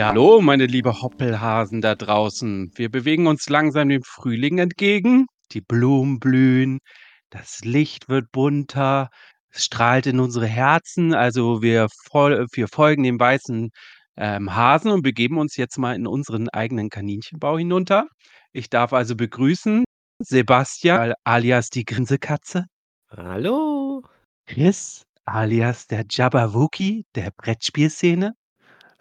Ja, hallo, meine liebe Hoppelhasen da draußen. Wir bewegen uns langsam dem Frühling entgegen. Die Blumen blühen, das Licht wird bunter, es strahlt in unsere Herzen. Also wir, fol wir folgen dem weißen ähm, Hasen und begeben uns jetzt mal in unseren eigenen Kaninchenbau hinunter. Ich darf also begrüßen Sebastian alias die Grinsekatze. Hallo. Chris alias der Jabberwocky der Brettspielszene.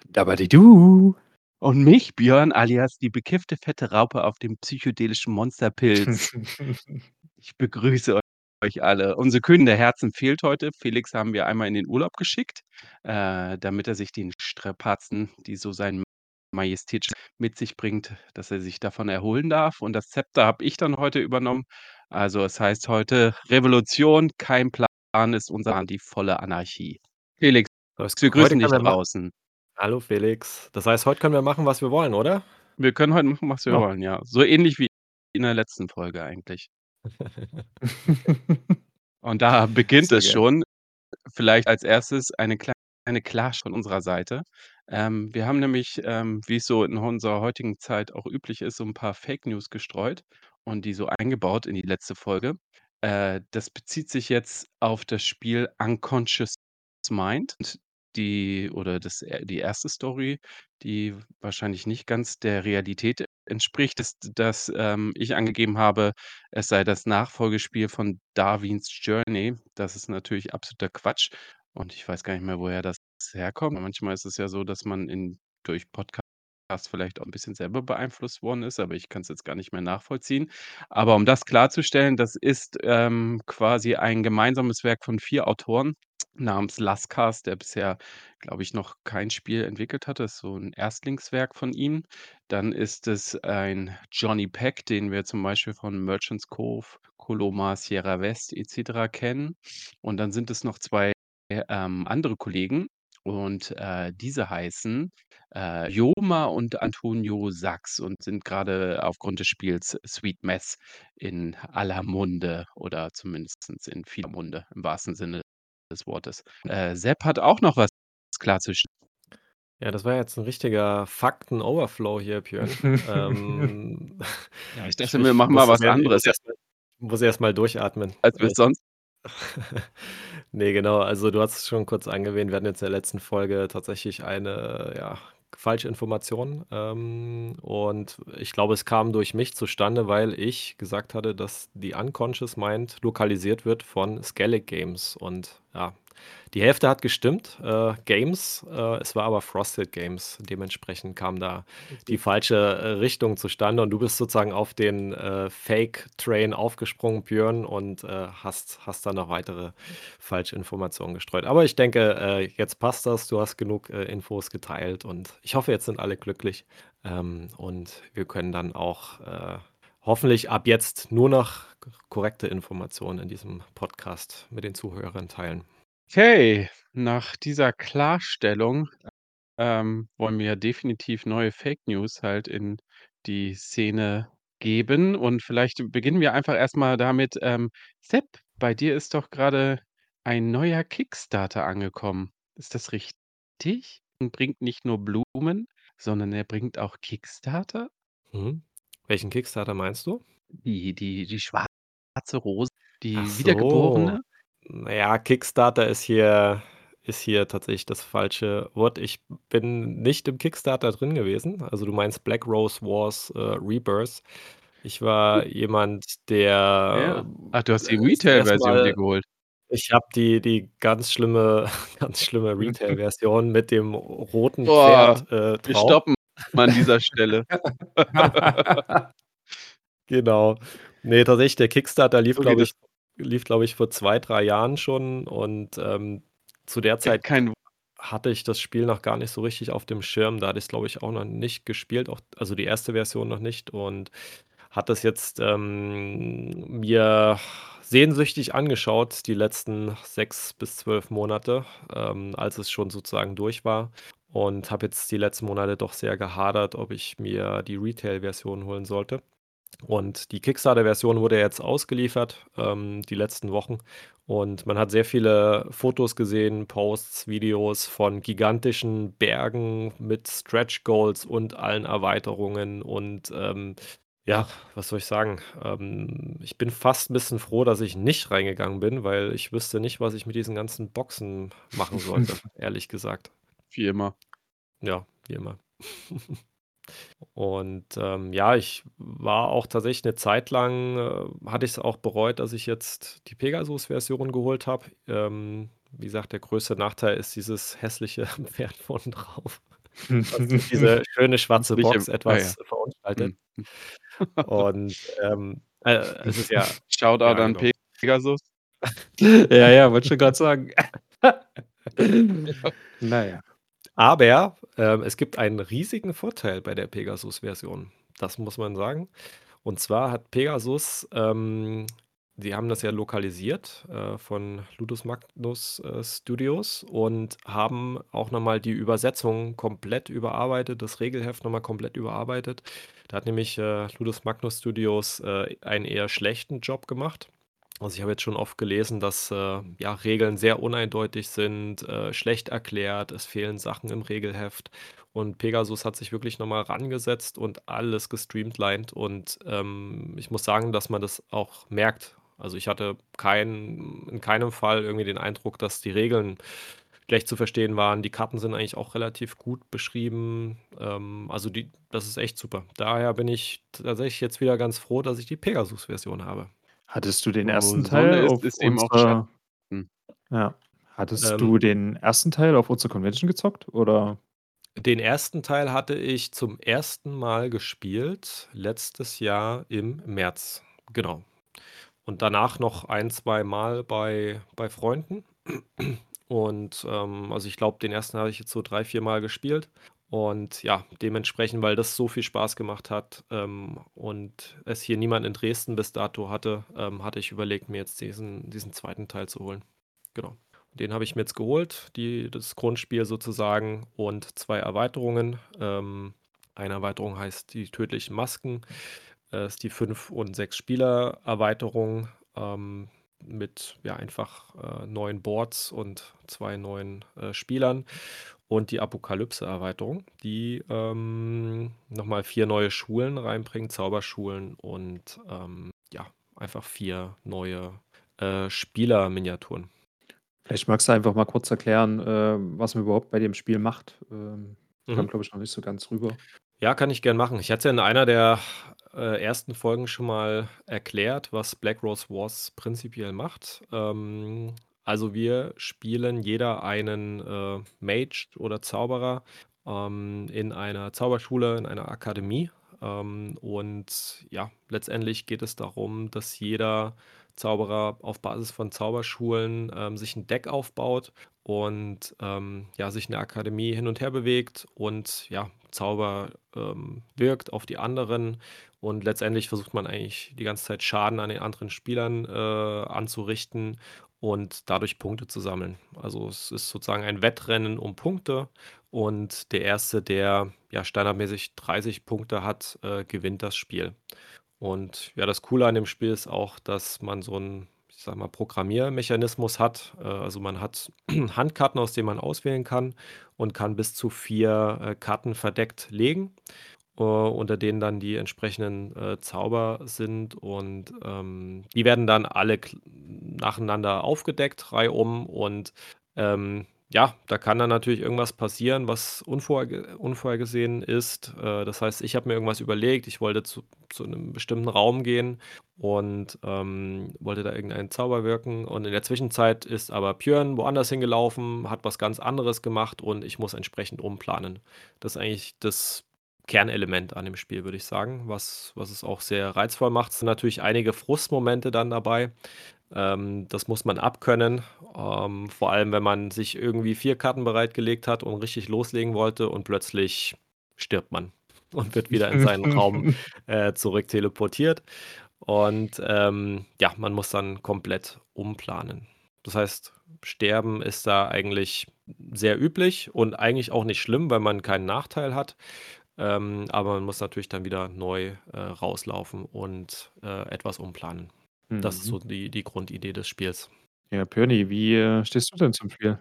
Dabadidu. Und mich, Björn, alias die bekiffte fette Raupe auf dem psychedelischen Monsterpilz. Ich begrüße euch alle. Unsere Königin der Herzen fehlt heute. Felix haben wir einmal in den Urlaub geschickt, äh, damit er sich den Strapazen, die so sein Majestät mit sich bringt, dass er sich davon erholen darf. Und das Zepter habe ich dann heute übernommen. Also es heißt heute Revolution, kein Plan ist unser Plan, die volle Anarchie. Felix, wir grüßen dich draußen. Hallo Felix. Das heißt, heute können wir machen, was wir wollen, oder? Wir können heute machen, was wir Ja. wollen, ja. So ähnlich wie in der letzten Folge eigentlich. Und da beginnt es schon. Vielleicht als Erstes eine kleine Clash von unserer Seite. Ähm, wir haben nämlich, ähm, wie es so in unserer heutigen Zeit auch üblich ist, so 'n paar Fake News gestreut und die so eingebaut in die letzte Folge. Äh, das bezieht sich jetzt auf das Spiel Unconscious Mind. Und die oder das die erste Story, die wahrscheinlich nicht ganz der Realität entspricht, ist, dass, ähm, ich angegeben habe, es sei das Nachfolgespiel von Darwin's Journey. Das ist natürlich absoluter Quatsch und ich weiß gar nicht mehr, woher das herkommt. Manchmal ist es ja so, dass man in durch Podcasts vielleicht auch 'n bisschen selber beeinflusst worden ist, aber ich kann's jetzt gar nicht mehr nachvollziehen. Aber um das klarzustellen, das ist, ähm, quasi ein gemeinsames Werk von 4 Autoren namens Lascars, der bisher, glaube ich, noch kein Spiel entwickelt hat. Das ist so 'n Erstlingswerk von ihm. Dann ist es ein Johnny Peck, den wir zum Beispiel von Merchant's Cove, Coloma, Sierra West et cetera kennen. Und dann sind es noch 2, ähm, andere Kollegen und, äh, diese heißen, äh, Joma und Antonio Sachs und sind grade aufgrund des Spiels Sweet Mess in aller Munde oder zumindestens in vieler Munde im wahrsten Sinne des Wortes. Äh, Sepp hat auch noch was klarzustellen. Ja, das war jetzt 'n richtiger Fakten-Overflow hier, Björn. Ähm, Ja, ich ich dachte, wir ich machen muss mal was ich muss anderes mal muss erst mal durchatmen. als wir es sonst Ne, genau. Also, du hast es schon kurz angewähnt. Wir hatten jetzt in der letzten Folge tatsächlich eine, ja, Falschinformation. Ähm, und ich glaube, es kam durch mich zustande, weil ich gesagt hatte, dass die Unconscious Mind lokalisiert wird von Skellig Games. Und ja, die Hälfte hat gestimmt, äh, Games, äh, es war aber Frosted Games. Dementsprechend kam da die falsche, äh, Richtung zustande und du bist sozusagen auf den, äh, Fake-Train aufgesprungen, Björn, und, äh, hast hast dann noch weitere Falschinformationen gestreut. Aber ich denke, äh, jetzt passt das. Du hast genug, Infos geteilt und ich hoffe, jetzt sind alle glücklich. Ähm, und wir können dann auch, hoffentlich ab jetzt nur noch korrekte Informationen in diesem Podcast mit den Zuhörern teilen. Okay, nach dieser Klarstellung, ähm, wollen wir definitiv neue Fake News halt in die Szene geben. Und vielleicht beginnen wir einfach erst mal damit, ähm, Sepp, bei dir ist doch grade ein neuer Kickstarter angekommen. Ist das richtig? Und bringt nicht nur Blumen, sondern er bringt auch Kickstarter? Mhm. Welchen Kickstarter meinst du? Die die die schwarze Rose, Ach die so. Wiedergeborene? Na ja, Kickstarter ist hier ist hier tatsächlich das falsche Wort. Ich bin nicht im Kickstarter drin gewesen. Also, du meinst Black Rose Wars, äh, Rebirth. Ich war jemand, der, Ja. Ach, du hast die äh, Retail-Version dir mal geholt. ich habe die die ganz schlimme ganz schlimme Retail-Version mit dem roten Boah, Pferd, äh, wir stoppen an dieser Stelle. Genau. Ne, tatsächlich, der Kickstarter lief, So glaube ich lief, glaube ich, vor 2, 3 Jahren schon und, ähm, zu der Ja, Zeit kein hatte ich das Spiel noch gar nicht so richtig auf dem Schirm. Da hatte ich's, glaube ich, auch noch nicht gespielt, auch also, die erste Version noch nicht und hatte es jetzt, ähm, mir sehnsüchtig angeschaut, die letzten 6 bis 12 Monate, ähm, als es schon sozusagen durch war und habe jetzt die letzten Monate doch sehr gehadert, ob ich mir die Retail-Version holen sollte. Und die Kickstarter-Version wurde jetzt ausgeliefert, ähm, die letzten Wochen. Und man hat sehr viele Fotos gesehen, Posts, Videos von gigantischen Bergen mit Stretch Goals und allen Erweiterungen. Und ähm, ja, was soll ich sagen? Ähm, ich bin fast ein bisschen froh, dass ich nicht reingegangen bin, weil ich wüsste nicht, was ich mit diesen ganzen Boxen machen sollte, ehrlich gesagt. Wie immer. Ja, wie immer. Und, ähm, ja, ich war auch tatsächlich eine Zeit lang äh, hatte es auch bereut, dass ich jetzt die Pegasus-Version geholt habe. Ähm, wie gesagt, der größte Nachteil ist dieses hässliche Pferd vorne drauf, diese schöne schwarze Box im ah ja. etwas verunstaltet. Mhm. Und, ähm, äh, es ist ja Shoutout ja, an genau. Pegasus. Ja, ja, wollte schon grad sagen. Na ja. Aber, ähm, es gibt einen riesigen Vorteil bei der Pegasus-Version. Das muss man sagen. Und zwar hat Pegasus ähm, die haben das ja lokalisiert, äh, von Ludus Magnus, äh, Studios und haben auch noch mal die Übersetzung komplett überarbeitet, das Regelheft noch mal komplett überarbeitet. Da hat nämlich, äh, Ludus Magnus Studios, äh, einen eher schlechten Job gemacht. Also, ich habe jetzt schon oft gelesen, dass, äh, ja, Regeln sehr uneindeutig sind, äh, schlecht erklärt, es fehlen Sachen im Regelheft. Und Pegasus hat sich wirklich noch mal rangesetzt und alles gestreamlined und, ähm, ich muss sagen, dass man das auch merkt. Also, ich hatte kein in keinem Fall irgendwie den Eindruck, dass die Regeln schlecht zu verstehen waren. Die Karten sind eigentlich auch relativ gut beschrieben. Ähm, also, die das ist echt super. Daher bin ich tatsächlich jetzt wieder ganz froh, dass ich die Pegasus-Version habe. Hattest du den Wo ersten Sonne Teil ist, auf ist eben auch Schatten. ja. Hattest Ähm du den ersten Teil auf unserer Convention gezockt, oder? Den ersten Teil hatte ich zum ersten Mal gespielt letztes Jahr im März, genau. Und danach noch ein, zweimal bei bei Freunden. Und, ähm, also, ich glaube, den ersten habe ich jetzt so drei, viermal gespielt. Und ja, dementsprechend, weil das so viel Spaß gemacht hat, ähm, und es hier niemand in Dresden bis dato hatte, ähm, hatte ich überlegt, mir jetzt diesen diesen 2. Teil zu holen. Genau. Den habe ich mir jetzt geholt, die das Grundspiel sozusagen und 2 Erweiterungen. Ähm, eine Erweiterung heißt die tödlichen Masken. Äh, ist die 5 und 6 Spieler-Erweiterung, ähm, mit, ja, einfach, äh, neuen Boards und 2 neuen, äh, Spielern. Und die Apokalypse-Erweiterung, die, ähm, noch mal 4 neue Schulen reinbringt, Zauberschulen und, ähm, ja, einfach 4 neue, äh, Spielerminiaturen. Vielleicht magst du einfach mal kurz erklären, äh, was man überhaupt bei dem Spiel macht. Ähm, kam, Mhm. glaube ich, noch nicht so ganz rüber. Ja, kann ich gern machen. Ich hatte ja in einer der, äh, ersten Folgen schon mal erklärt, was Black Rose Wars prinzipiell macht. Ähm, also, wir spielen jeder einen, äh, Mage oder Zauberer, ähm, in einer Zauberschule, in einer Akademie. Ähm, und ja, letztendlich geht es darum, dass jeder Zauberer auf Basis von Zauberschulen, ähm, sich ein Deck aufbaut und, ähm, ja, sich in der Akademie hin und her bewegt und, ja, Zauber, ähm, wirkt auf die anderen. Und letztendlich versucht man eigentlich die ganze Zeit Schaden an den anderen Spielern, äh, anzurichten und dadurch Punkte zu sammeln. Also, es ist sozusagen ein Wettrennen um Punkte und der Erste, der, ja, standardmäßig 30 Punkte hat, äh, gewinnt das Spiel. Und ja, das Coole an dem Spiel ist auch, dass man so 'n, ich sage mal, Programmiermechanismus hat. Äh, also, man hat Handkarten, aus denen man auswählen kann und kann bis zu 4, äh, Karten verdeckt legen, äh, unter denen dann die entsprechenden, äh, Zauber sind und, ähm, die werden dann alle nacheinander aufgedeckt, reihum und, ähm, ja, da kann dann natürlich irgendwas passieren, was unvorge unvorhergesehen ist. Äh, das heißt, ich habe mir irgendwas überlegt, ich wollte zu zu 'nem bestimmten Raum gehen und, ähm, wollte da irgendeinen Zauber wirken und in der Zwischenzeit ist aber Björn woanders hingelaufen, hat was ganz anderes gemacht und ich muss entsprechend umplanen. Das ist eigentlich das Kernelement an dem Spiel, würde ich sagen, was was es auch sehr reizvoll macht. Es sind natürlich einige Frustmomente dann dabei. Ähm, das muss man abkönnen, ähm, vor allem, wenn man sich irgendwie 4 Karten bereitgelegt hat und richtig loslegen wollte und plötzlich stirbt man und wird wieder in seinen Raum, äh, zurückteleportiert. Und, ähm, ja, man muss dann komplett umplanen. Das heißt, Sterben ist da eigentlich sehr üblich und eigentlich auch nicht schlimm, weil man keinen Nachteil hat. Ähm, aber man muss natürlich dann wieder neu, äh, rauslaufen und, äh, etwas umplanen. Das ist Mhm. so die die Grundidee des Spiels. Ja, Pirni, wie, äh, stehst du denn zum Spiel?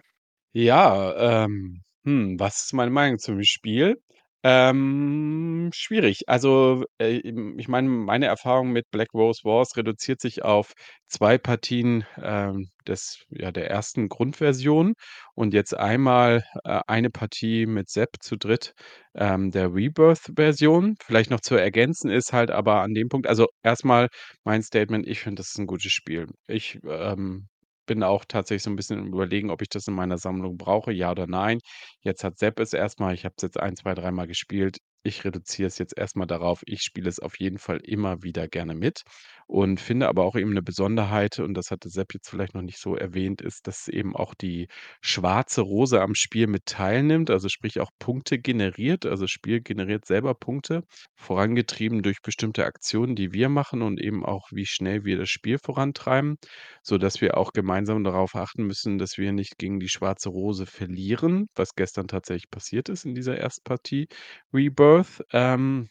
Ja, ähm, hm, was ist meine Meinung zum Spiel? Ähm, schwierig. Also, äh, ich meine, meine Erfahrung mit Black Rose Wars reduziert sich auf 2 Partien, ähm, des ja, der ersten Grundversion und jetzt einmal, äh, eine Partie mit Sepp zu dritt, ähm, der Rebirth-Version. Vielleicht noch zu ergänzen ist halt aber an dem Punkt also, erst mal mein Statement, ich finde, das ist 'n gutes Spiel. Ich, ähm, bin auch tatsächlich so 'n bisschen am Überlegen, ob ich das in meiner Sammlung brauche, ja oder nein. Jetzt hat Sepp es erst mal, ich habe es jetzt ein, zwei, dreimal gespielt. Ich reduziere es jetzt erst mal darauf, ich spiele es auf jeden Fall immer wieder gerne mit und finde aber auch eben 'ne Besonderheit, und das hatte Sepp jetzt vielleicht noch nicht so erwähnt, ist, dass eben auch die schwarze Rose am Spiel mit teilnimmt, also, sprich auch Punkte generiert. Also, Spiel generiert selber Punkte, vorangetrieben durch bestimmte Aktionen, die wir machen und eben auch, wie schnell wir das Spiel vorantreiben, sodass wir auch gemeinsam darauf achten müssen, dass wir nicht gegen die schwarze Rose verlieren, was gestern tatsächlich passiert ist in dieser Erstpartie Rebirth, ähm,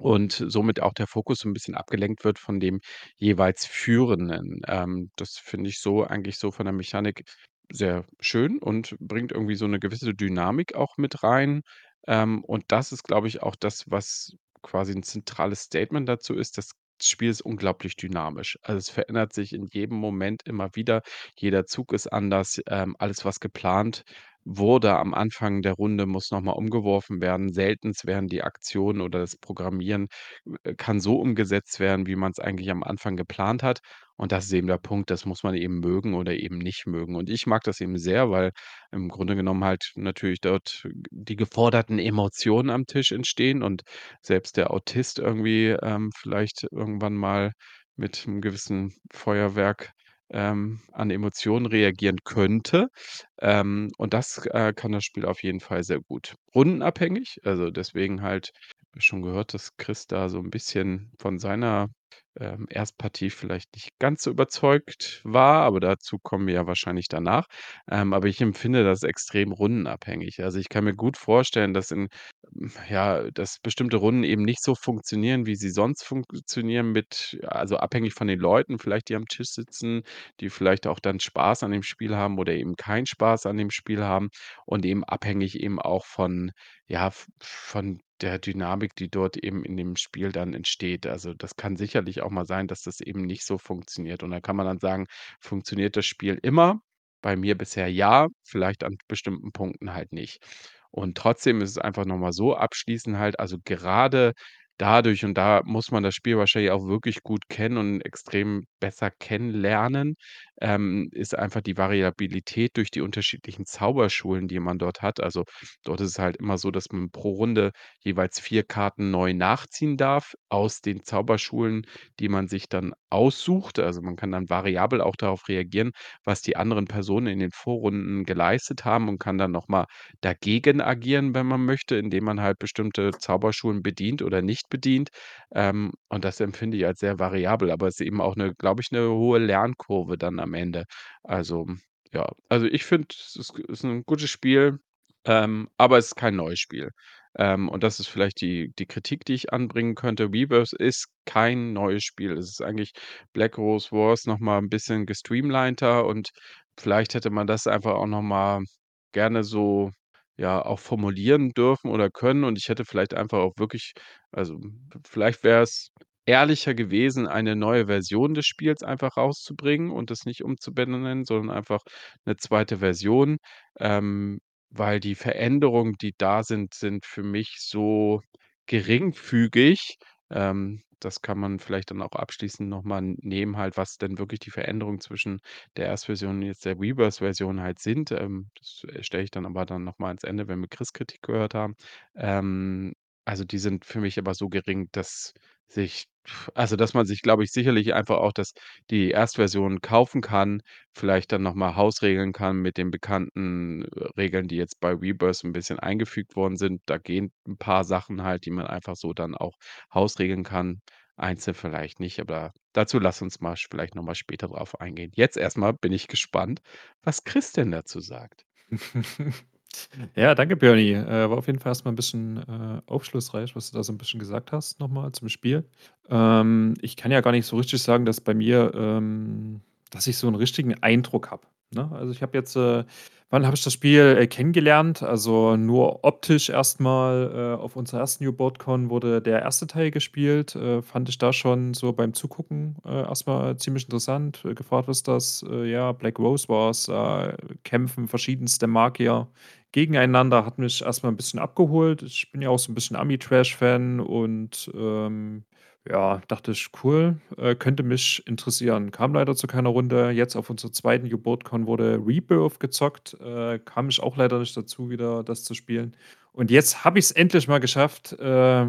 und somit auch der Fokus so 'n bisschen abgelenkt wird von dem jeweils Führenden. Ähm, das finde ich so eigentlich so von der Mechanik sehr schön und bringt irgendwie so 'ne gewisse Dynamik auch mit rein. Ähm, und das ist, glaube ich, auch das, was quasi 'n zentrales Statement dazu ist. Das Spiel ist unglaublich dynamisch. Also, es verändert sich in jedem Moment immer wieder. Jeder Zug ist anders. Ähm, alles, was geplant wurde am Anfang der Runde, muss noch mal umgeworfen werden. Seltenst werden die Aktionen oder das Programmieren, äh, kann so umgesetzt werden, wie man's eigentlich am Anfang geplant hat. Und das ist eben der Punkt, das muss man eben mögen oder eben nicht mögen. Und ich mag das eben sehr, weil im Grunde genommen halt natürlich dort die geforderten Emotionen am Tisch entstehen und selbst der Autist irgendwie, ähm, vielleicht irgendwann mal mit 'nem gewissen Feuerwerk, ähm, an Emotionen reagieren könnte. Ähm, und das, äh, kann das Spiel auf jeden Fall sehr gut. Rundenabhängig, also, deswegen halt schon gehört, dass Chris da so 'n bisschen von seiner, ähm, Erstpartie vielleicht nicht ganz so überzeugt war, aber dazu kommen wir ja wahrscheinlich danach. Ähm, aber ich empfinde das extrem rundenabhängig. Also, ich kann mir gut vorstellen, dass in ja, dass bestimmte Runden eben nicht so funktionieren, wie sie sonst funktionieren mit also, abhängig von den Leuten vielleicht, die am Tisch sitzen, die vielleicht auch dann Spaß an dem Spiel haben oder eben keinen Spaß an dem Spiel haben und eben abhängig eben auch von ja, von der Dynamik, die dort eben in dem Spiel dann entsteht. Also, das kann sicherlich auch mal sein, dass das eben nicht so funktioniert. Und da kann man dann sagen: „Funktioniert das Spiel immer?“ Bei mir bisher ja, vielleicht an bestimmten Punkten halt nicht. Und trotzdem ist es einfach noch mal so abschließend halt also, gerade dadurch und da muss man das Spiel wahrscheinlich auch wirklich gut kennen und extrem besser kennenlernen, ähm, ist einfach die Variabilität durch die unterschiedlichen Zauberschulen, die man dort hat. Also, dort ist es halt immer so, dass man pro Runde jeweils 4 Karten neu nachziehen darf aus den Zauberschulen, die man sich dann aussucht. Also, man kann dann variabel auch darauf reagieren, was die anderen Personen in den Vorrunden geleistet haben und kann dann noch mal dagegen agieren, wenn man möchte, indem man halt bestimmte Zauberschulen bedient oder nicht bedient. Ähm, und das empfinde ich als sehr variabel, aber es ist eben auch 'ne glaube ich, 'ne hohe Lernkurve dann am Ende. Also, ja also, ich finde, es ist ist 'n gutes Spiel, ähm, aber es ist kein neues Spiel. Ähm, und das ist vielleicht die die Kritik, die ich anbringen könnte. Rebirth ist kein neues Spiel. Es ist eigentlich Black Rose Wars noch mal 'n bisschen gestreamliner und vielleicht hätte man das einfach auch noch mal gerne so, ja, auch formulieren dürfen oder können. Und ich hätte vielleicht einfach auch wirklich also, vielleicht wäre es ehrlicher gewesen, eine neue Version des Spiels einfach rauszubringen und das nicht umzubenennen, sondern einfach 'ne 2. Version, ähm, weil die Veränderungen, die da sind, sind für mich so geringfügig. Ähm, das kann man vielleicht dann auch abschließend noch mal nehmen halt, was denn wirklich die Veränderungen zwischen der Erstversion und jetzt der Rebirth-Version halt sind. Ähm, das, äh, stelle ich dann aber dann noch mal ans Ende, wenn wir Chris' Kritik gehört haben. Ähm, also, die sind für mich aber so gering, dass sich also, dass man sich, glaube ich, sicherlich einfach auch das die Erstversion kaufen kann, vielleicht dann noch mal hausregeln kann mit den bekannten, äh, Regeln, die jetzt bei Rebirth 'n bisschen eingefügt worden sind. Da gehen 'n paar Sachen halt, die man einfach so dann auch hausregeln kann. Einzeln vielleicht nicht, aber dazu lass uns mal vielleicht noch mal später drauf eingehen. Jetzt erst mal bin ich gespannt, was Chris denn dazu sagt. Ja, danke, Björni. Äh, war auf jeden Fall erst mal 'n bisschen, äh, aufschlussreich, was du da so 'n bisschen gesagt hast noch mal zum Spiel. Ähm, ich kann ja gar nicht so richtig sagen, dass bei mir ähm, dass ich so 'n richtigen Eindruck habe, ne? Also, ich habe jetzt, äh wann habe ich das Spiel, äh, kennengelernt? Also, nur optisch erst mal, äh, auf unserer ersten New-Boat-Con wurde der erste Teil gespielt, äh, fand ich da schon so beim Zugucken, äh, erst mal ziemlich interessant. Gefragt: „Was das?“ Äh, ja, Black Rose war's. Äh, kämpfen verschiedenste Magier gegeneinander, hat mich erst mal 'n bisschen abgeholt. Ich bin ja auch so 'n bisschen Ami-Trash-Fan und, ähm, ja, dachte ich: „Cool, äh, könnte mich interessieren.“ Kam leider zu keiner Runde. Jetzt auf unserer zweiten New-Boat-Con wurde Rebirth gezockt, äh, kam ich auch leider nicht dazu, wieder das zu spielen. Und jetzt habe ich's endlich mal geschafft. Äh,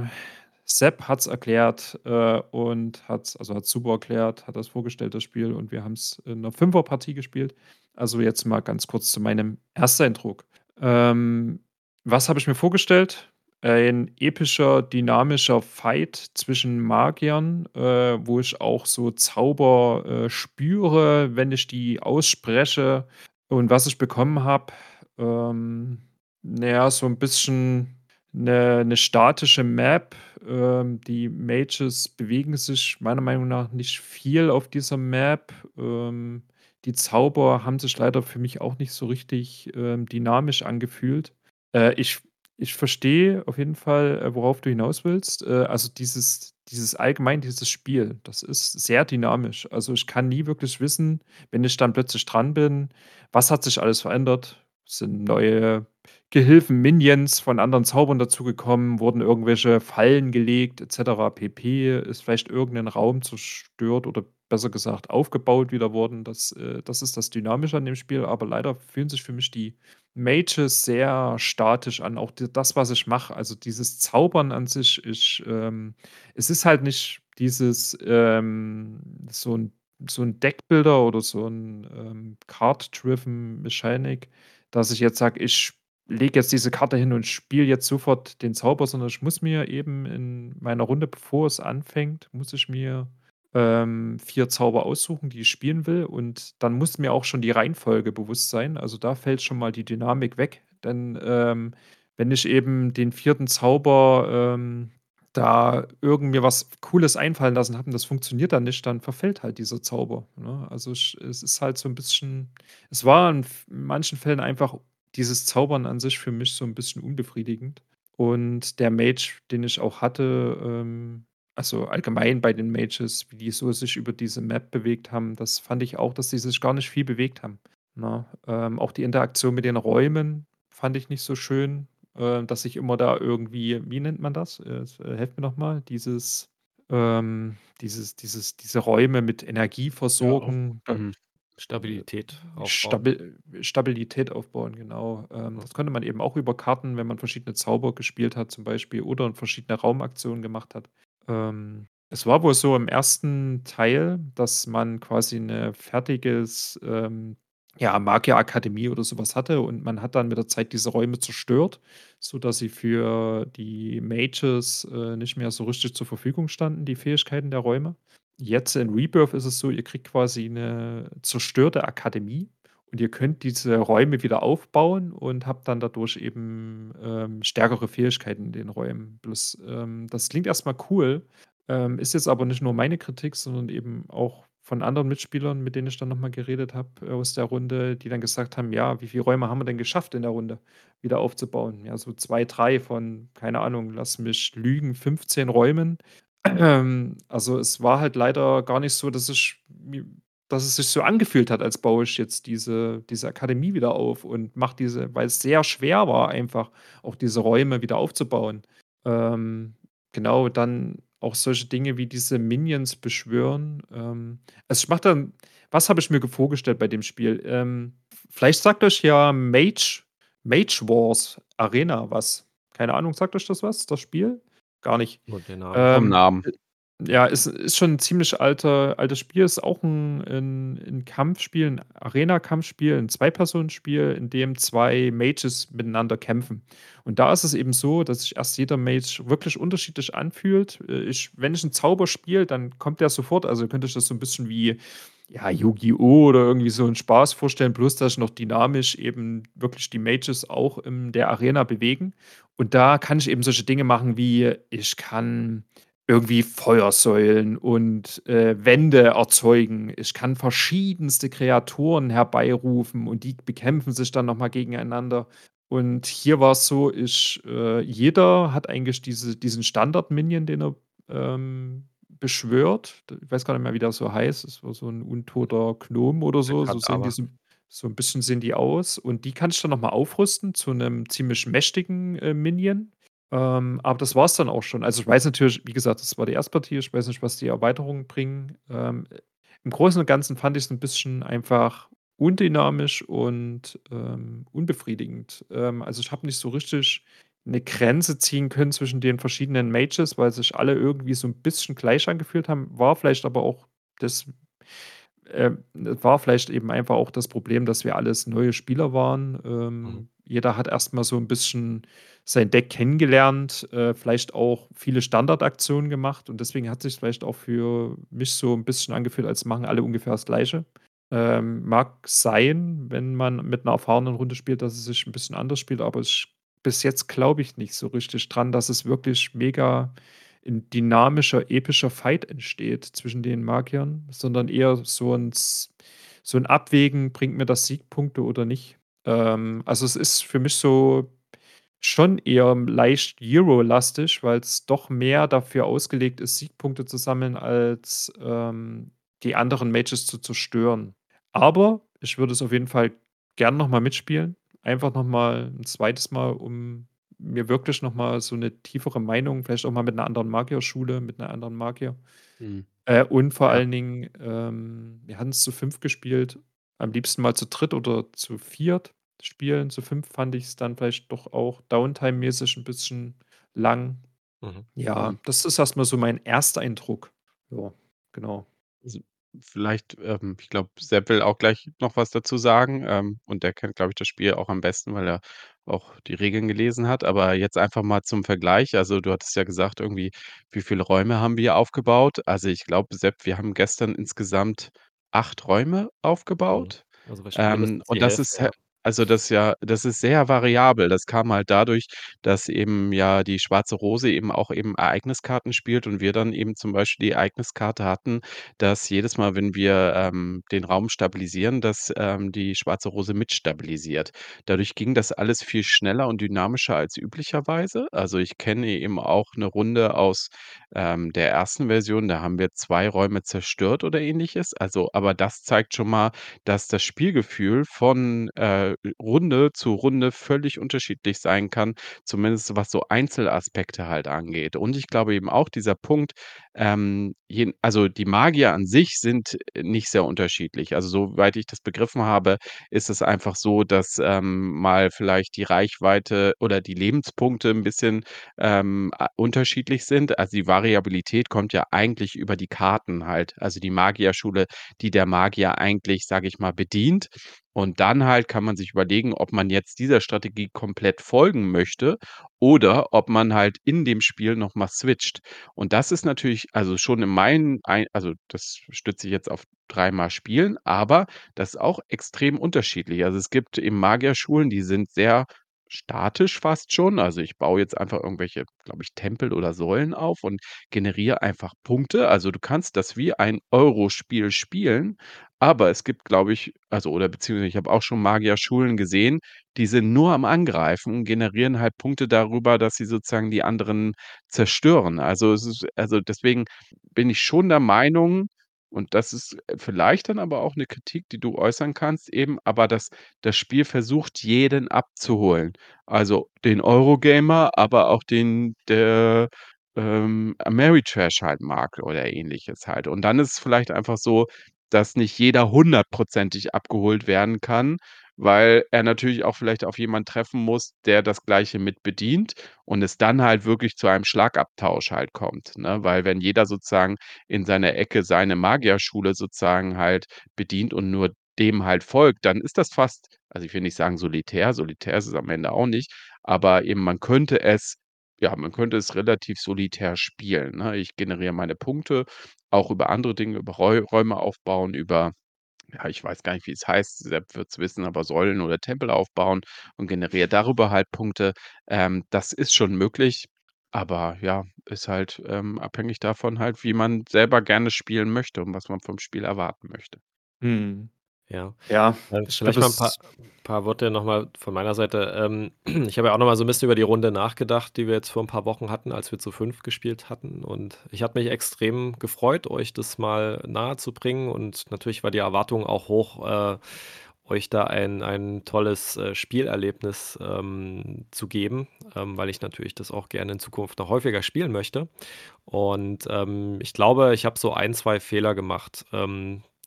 Sepp hat's erklärt, äh, und hat's also, hat's super erklärt, hat das vorgestellt, das Spiel, und wir haben's in 'ner Fünferpartie gespielt. Also, jetzt mal ganz kurz zu meinem Ersteindruck. Ähm, was habe ich mir vorgestellt? Ein epischer, dynamischer Fight zwischen Magiern, äh, wo ich auch so Zauber, äh, spüre, wenn ich die ausspreche. Und was ich bekommen habe, ähm, na ja, so 'n bisschen 'ne 'ne statische Map. Ähm, die Mages bewegen sich meiner Meinung nach nicht viel auf dieser Map. Ähm, die Zauber haben sich leider für mich auch nicht so richtig, ähm, dynamisch angefühlt. Äh, ich ich verstehe auf jeden Fall, äh, worauf du hinaus willst. Äh, also, dieses dieses allgemein dieses Spiel, das ist sehr dynamisch. Also, ich kann nie wirklich wissen, wenn ich dann plötzlich dran bin, was hat sich alles verändert? Sind neue Gehilfen, Minions von anderen Zaubern dazugekommen? Wurden irgendwelche Fallen gelegt et cetera pp? Ist vielleicht irgend 'nen Raum zerstört oder besser gesagt aufgebaut wieder worden? Das äh, das ist das Dynamische an dem Spiel, aber leider fühlen sich für mich die Mages sehr statisch an. Auch d das, was ich mache, also, dieses Zaubern an sich, ich ähm, es ist halt nicht dieses, ähm so 'n so 'n Deckbuilder oder so 'n, ähm, Card-driven Mechanic, dass ich jetzt sage: „Ich lege jetzt diese Karte hin und spiele jetzt sofort den Zauber“, sondern ich muss mir eben in meiner Runde, bevor es anfängt muss ich mir, ähm, 4 Zauber aussuchen, die ich spielen will, und dann muss mir auch schon die Reihenfolge bewusst sein. Also, da fällt schon mal die Dynamik weg, denn, ähm, wenn ich eben den 4. Zauber, ähm, da irgend mir was Cooles einfallen lassen habe und das funktioniert dann nicht, dann verfällt halt dieser Zauber, ne? Also, ich es ist halt so 'n bisschen es war in manchen Fällen einfach dieses Zaubern an sich für mich so 'n bisschen unbefriedigend. Und der Mage, den ich auch hatte, ähm also, allgemein bei den Mages, wie die so sich über diese Map bewegt haben, das fand ich auch, dass die sich gar nicht viel bewegt haben, ne? Ähm, auch die Interaktion mit den Räumen fand ich nicht so schön, äh, dass ich immer da irgendwie wie nennt man das? Äh, s helft mir noch mal. Dieses ähm, dieses dieses diese Räume mit Energie Ja, mhm. Stabilität aufbauen. Stabi Stabilität aufbauen, genau. Ähm, das konnte man eben auch über Karten, wenn man verschiedene Zauber gespielt hat zum Beispiel oder verschiedene Raumaktionen gemacht hat. Ähm, es war wohl so im 1. Teil, dass man quasi 'ne fertiges, ähm, ja, Magierakademie oder so was hatte und man hat dann mit der Zeit diese Räume zerstört, sodass sie für die Mages, äh, nicht mehr so richtig zur Verfügung standen, die Fähigkeiten der Räume. Jetzt in Rebirth ist es so, ihr kriegt quasi 'ne zerstörte Akademie und ihr könnt diese Räume wieder aufbauen und habt dann dadurch eben, ähm, stärkere Fähigkeiten in den Räumen. Bloß, ähm, das klingt erst mal cool, ähm, ist jetzt aber nicht nur meine Kritik, sondern eben auch von anderen Mitspielern, mit denen ich dann noch mal geredet habe, äh, aus der Runde, die dann gesagt haben: „Ja, wie viel Räume haben wir denn geschafft in der Runde wieder aufzubauen?“ Ja, so 2, 3 von, keine Ahnung, lass mich lügen, 15 Räumen. Ähm, also, es war halt leider gar nicht so, dass ich dass es sich so angefühlt hat, als baue ich jetzt diese diese Akademie wieder auf und mache diese weil es sehr schwer war einfach, auch diese Räume wieder aufzubauen. Ähm, genau, dann auch solche Dinge wie diese Minions beschwören. Ähm, also, ich mache dann was habe ich mir ge vorgestellt bei dem Spiel? Ähm, vielleicht sagt euch ja Mage Mage Wars Arena was. Keine Ahnung, sagt euch das was, das Spiel? Gar nicht. Namen. Vom Ähm, Namen. Ja, ist ist schon 'n ziemlich alter altes Spiel, ist auch 'n 'n 'n Kampfspiel, 'n Arena-Kampfspiel, 'n Zwei-Personen-Spiel, in dem 2 Mages miteinander kämpfen. Und da ist es eben so, dass sich erst jeder Mage wirklich unterschiedlich anfühlt. Äh, ich wenn ich 'n Zauber spiele, dann kommt der sofort also, ihr könnt euch das so 'n bisschen wie ja, Yu-Gi-Oh! oder irgendwie so 'n Spaß vorstellen, bloß dass ich noch dynamisch eben wirklich die Mages auch in der Arena bewegen. Und da kann ich eben solche Dinge machen wie, ich kann irgendwie Feuersäulen und, äh, Wände erzeugen. Ich kann verschiedenste Kreaturen herbeirufen und die bekämpfen sich dann noch mal gegeneinander. Und hier war's so, ich äh, jeder hat eigentlich diese diesen Standard-Minion, den er, ähm, beschwört. Ich weiß gar nicht mehr, wie der so heißt. Das war so 'n untoter Gnome oder Der so. So sehen die so so 'n bisschen sehen die aus. Und die kann ich dann noch mal aufrüsten zu 'nem ziemlich mächtigen, äh, Minion. Ähm, aber das war's dann auch schon. Also, ich weiß natürlich wie gesagt, das war die Erstpartie. Ich weiß nicht, was die Erweiterungen bringen. Ähm, äh, im Großen und Ganzen fand ich's 'n bisschen einfach undynamisch und, ähm, unbefriedigend. Ähm, also, ich habe nicht so richtig 'ne Grenze ziehen können zwischen den verschiedenen Mages, weil sich alle irgendwie so 'n bisschen gleich angefühlt haben. War vielleicht aber auch das ähm, war vielleicht eben einfach auch das Problem, dass wir alles neue Spieler waren. Mhm. Ähm, jeder hat erst mal so 'n bisschen sein Deck kennengelernt, äh, vielleicht auch viele Standardaktionen gemacht und deswegen hat sich's vielleicht auch für mich so 'n bisschen angefühlt, als machen alle ungefähr das Gleiche. Ähm, mag sein, wenn man mit 'ner erfahrenen Runde spielt, dass es sich 'n bisschen anders spielt, aber ich bis jetzt glaube ich nicht so richtig dran, dass es wirklich mega 'n dynamischer, epischer Fight entsteht zwischen den Magiern, sondern eher so 'n s so 'n Abwägen, bringt mir das Siegpunkte oder nicht. Ähm, also, es ist für mich so schon eher leicht Hero-lastig, weil's doch mehr dafür ausgelegt ist, Siegpunkte zu sammeln, als, ähm, die anderen Mages zu zerstören. Aber ich würde es auf jeden Fall gern noch mal mitspielen. Einfach noch mal 'n 2. Mal, um mir wirklich noch mal so 'ne tiefere Meinung vielleicht auch mal mit 'ner anderen Magierschule, mit 'ner anderen Magier. Mhm. Äh, und vor Ja. allen Dingen, ähm, wir hatten's zu 5 gespielt, am liebsten mal zu dritt oder zu viert spielen. Zu 5 fand ich's dann vielleicht doch auch Downtime-mäßig 'n bisschen lang. Mhm. Ja, das ist erst mal so mein Ersteindruck. Ja, genau. Also, vielleicht, ähm ich glaube, Sepp will auch gleich noch was dazu sagen, ähm, und der kennt, glaube ich, das Spiel auch am besten, weil er auch die Regeln gelesen hat. Aber jetzt einfach mal zum Vergleich. Also, du hattest ja gesagt irgendwie, wie viele Räume haben wir aufgebaut? Also, ich glaube, Sepp, wir haben gestern insgesamt 8 Räume Mhm. aufgebaut. Also, Ähm, und das Hälfte, ist ja. Also, das ja das ist sehr variabel. Das kam halt dadurch, dass eben ja die Schwarze Rose eben auch eben Ereigniskarten spielt und wir dann eben zum Beispiel die Ereigniskarte hatten, dass jedes Mal, wenn wir, ähm, den Raum stabilisieren, dass, ähm, die Schwarze Rose mit stabilisiert. Dadurch ging das alles viel schneller und dynamischer als üblicherweise. Also, ich kenne eben auch 'ne Runde aus, ähm, der 1. Version, da haben wir 2 Räume zerstört oder Ähnliches. Also aber das zeigt schon mal, dass das Spielgefühl von, äh, Runde zu Runde völlig unterschiedlich sein kann, zumindest was so Einzelaspekte halt angeht. Und ich glaube eben auch dieser Punkt, ähm, jen also, die Magier an sich sind nicht sehr unterschiedlich. Also, soweit ich das begriffen habe, ist es einfach so, dass, ähm, mal vielleicht die Reichweite oder die Lebenspunkte 'n bisschen, ähm, unterschiedlich sind. Also, die Variabilität kommt ja eigentlich über die Karten halt. Also, die Magierschule, die der Magier eigentlich, sage ich mal, bedient. Und dann halt kann man sich überlegen, ob man jetzt dieser Strategie komplett folgen möchte oder ob man halt in dem Spiel noch mal switcht. Und das ist natürlich also, schon in meinen ei also, das stütze ich jetzt auf dreimal Spielen, aber das ist auch extrem unterschiedlich. Also, es gibt eben Magierschulen, die sind sehr statisch fast schon. Also, ich baue jetzt einfach irgendwelche, glaube ich, Tempel oder Säulen auf und generiere einfach Punkte. Also, du kannst das wie ein Euro-Spiel spielen, aber es gibt, glaube ich also, oder beziehungsweise ich habe auch schon Magierschulen gesehen, die sind nur am Angreifen, generieren halt Punkte darüber, dass sie sozusagen die anderen zerstören. Also, es ist also, deswegen bin ich schon der Meinung und das ist vielleicht dann aber auch 'ne Kritik, die du äußern kannst eben, aber dass das Spiel versucht, jeden abzuholen. Also, den Euro-Gamer, aber auch den, der, ähm, Ameritrash halt mag oder Ähnliches halt. Und dann ist es vielleicht einfach so, dass nicht jeder hundertprozentig abgeholt werden kann, weil er natürlich auch vielleicht auf jemanden treffen muss, der das Gleiche mit bedient und es dann halt wirklich zu einem Schlagabtausch halt kommt, ne? Weil wenn jeder sozusagen in seiner Ecke seine Magierschule sozusagen halt bedient und nur dem halt folgt, dann ist das fast also, ich will nicht sagen solitär, solitär ist es am Ende auch nicht, aber eben man könnte es ja, man könnte es relativ solitär spielen, ne? Ich generiere meine Punkte, auch über andere Dinge, über Räu Räume aufbauen, über ja, ich weiß gar nicht, wie es heißt, Sepp wird's wissen, aber Säulen oder Tempel aufbauen und generiert darüber halt Punkte. Ähm, das ist schon möglich, aber ja, ist halt, ähm, abhängig davon halt, wie man selber gerne spielen möchte und was man vom Spiel erwarten möchte. Mhm. Ja. Ja, Äh, ich vielleicht mal 'n paar paar Worte noch mal von meiner Seite. Ähm, ich habe ja auch noch mal so 'n bisschen über die Runde nachgedacht, die wir jetzt vor 'n paar Wochen hatten, als wir zu 5 gespielt hatten. Und ich hatte mich extrem gefreut, euch das mal nahezubringen. Und natürlich war die Erwartung auch hoch, äh, euch da ein ein tolles, äh, Spielerlebnis, ähm, zu geben, ähm, weil ich natürlich das auch gerne in Zukunft noch häufiger spielen möchte. Und, ähm, ich glaube, ich habe so ein, 2 Fehler gemacht.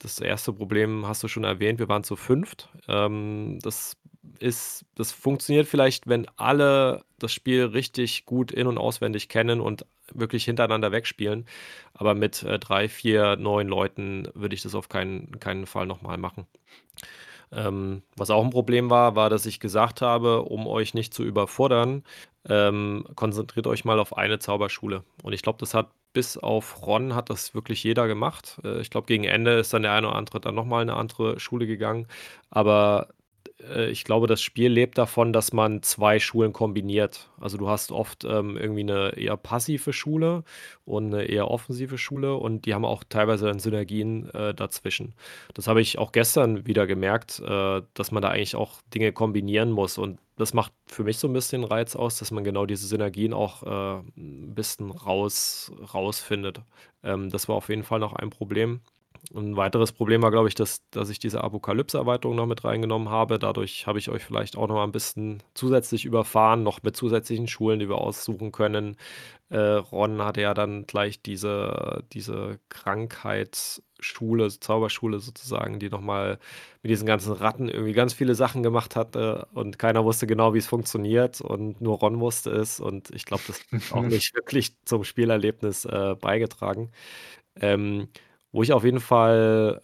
Das erste Problem hast du schon erwähnt, wir waren zu 5. Ähm, das ist das funktioniert vielleicht, wenn alle das Spiel richtig gut in und auswendig kennen und wirklich hintereinander wegspielen. Aber mit, äh, 3, 4 neuen Leuten würde ich das auf keinen keinen Fall noch mal machen. Ähm, was auch 'n Problem war, war, dass ich gesagt habe, um euch nicht zu überfordern, ähm, konzentriert euch mal auf eine Zauberschule. Und ich glaube, das hat bis auf Ron hat das wirklich jeder gemacht. Äh, ich glaube, gegen Ende ist dann der eine oder andere dann noch mal in 'ne andere Schule gegangen. Aber, äh, ich glaube, das Spiel lebt davon, dass man 2 Schulen kombiniert. Also, du hast oft, ähm, irgendwie 'ne eher passive Schule und 'ne eher offensive Schule und die haben auch teilweise dann Synergien, äh, dazwischen. Das habe ich auch gestern wieder gemerkt, äh, dass man da eigentlich auch Dinge kombinieren muss. Und das macht für mich so 'n bisschen Reiz aus, dass man genau diese Synergien auch, äh, 'n bisschen raus rausfindet. Ähm, das war auf jeden Fall noch ein Problem. Und 'n weiteres Problem war, glaube ich, dass dass ich diese Apokalypse-Erweiterung noch mit reingenommen habe. Dadurch habe ich euch vielleicht auch noch mal 'n bisschen zusätzlich überfahren, noch mit zusätzlichen Schulen, die wir aussuchen können. Äh, Ron hatte ja dann gleich diese diese Krankheitsschule, Zauberschule sozusagen, die noch mal mit diesen ganzen Ratten irgendwie ganz viele Sachen gemacht hatte und keiner wusste genau, wie's funktioniert und nur Ron wusste es. Und ich glaube, das hat auch nicht wirklich zum Spielerlebnis, äh, beigetragen. Ähm, wo ich auf jeden Fall,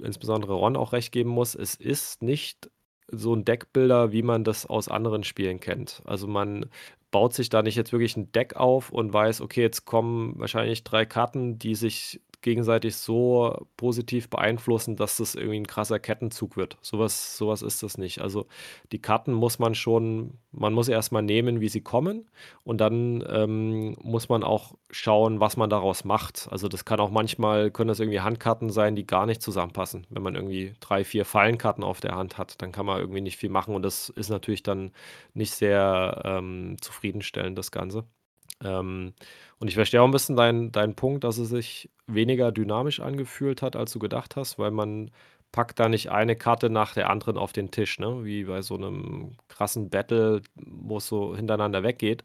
äh, insbesondere Ron auch recht geben muss, es ist nicht so 'n Deckbuilder, wie man das aus anderen Spielen kennt. Also, man baut sich da nicht jetzt wirklich 'n Deck auf und weiß: „Okay, jetzt kommen wahrscheinlich 3 Karten, die sich gegenseitig so positiv beeinflussen, dass das irgendwie 'n krasser Kettenzug wird.“ So was so was ist das nicht. Also, die Karten muss man schon man muss erst mal nehmen, wie sie kommen und dann, ähm, muss man auch schauen, was man daraus macht. Also, das kann auch manchmal können das irgendwie Handkarten sein, die gar nicht zusammenpassen. Wenn man irgendwie 3, 4 Fallenkarten auf der Hand hat, dann kann man irgendwie nicht viel machen und das ist natürlich dann nicht sehr, ähm, zufriedenstellend, das Ganze. Ähm, und ich verstehe auch 'n bisschen deinen deinen Punkt, dass es sich weniger dynamisch angefühlt hat, als du gedacht hast, weil man packt da nicht eine Karte nach der anderen auf den Tisch, ne, wie bei so 'nem krassen Battle, wo's so hintereinander weggeht.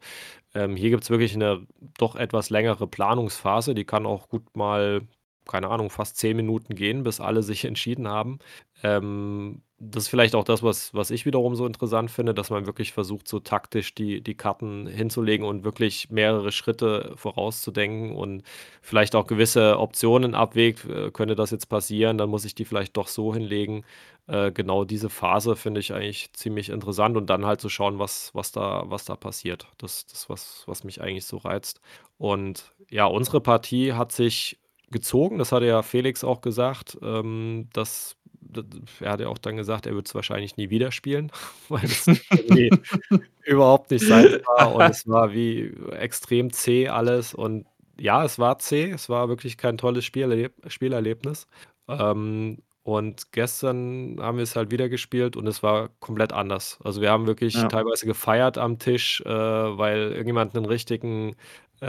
Ähm, hier gibt's wirklich 'ne doch etwas längere Planungsphase, die kann auch gut mal, keine Ahnung, fast 10 Minuten gehen, bis alle sich entschieden haben. Ähm, das ist vielleicht auch das, was was ich wiederum so interessant finde, dass man wirklich versucht, so taktisch die die Karten hinzulegen und wirklich mehrere Schritte vorauszudenken und vielleicht auch gewisse Optionen abwägt. Äh, könnte das jetzt passieren, dann muss ich die vielleicht doch so hinlegen. Äh, genau diese Phase finde ich eigentlich ziemlich interessant und dann halt zu schauen, was was da was da passiert. Das das, was was mich eigentlich so reizt. Und ja, unsere Partie hat sich gezogen. Das hatte ja Felix auch gesagt, ähm, dass d d er hat ja auch dann gesagt, er würde es wahrscheinlich nie wieder spielen, weil es überhaupt nicht seins war und es war wie extrem zäh alles. Und ja, es war zäh, es war wirklich kein tolles Spielerleb Spielerlebnis. Ähm, und gestern haben wir's halt wieder gespielt und es war komplett anders. Also, wir haben wirklich Ja. teilweise gefeiert am Tisch, äh, weil irgendjemand 'nen richtigen, äh,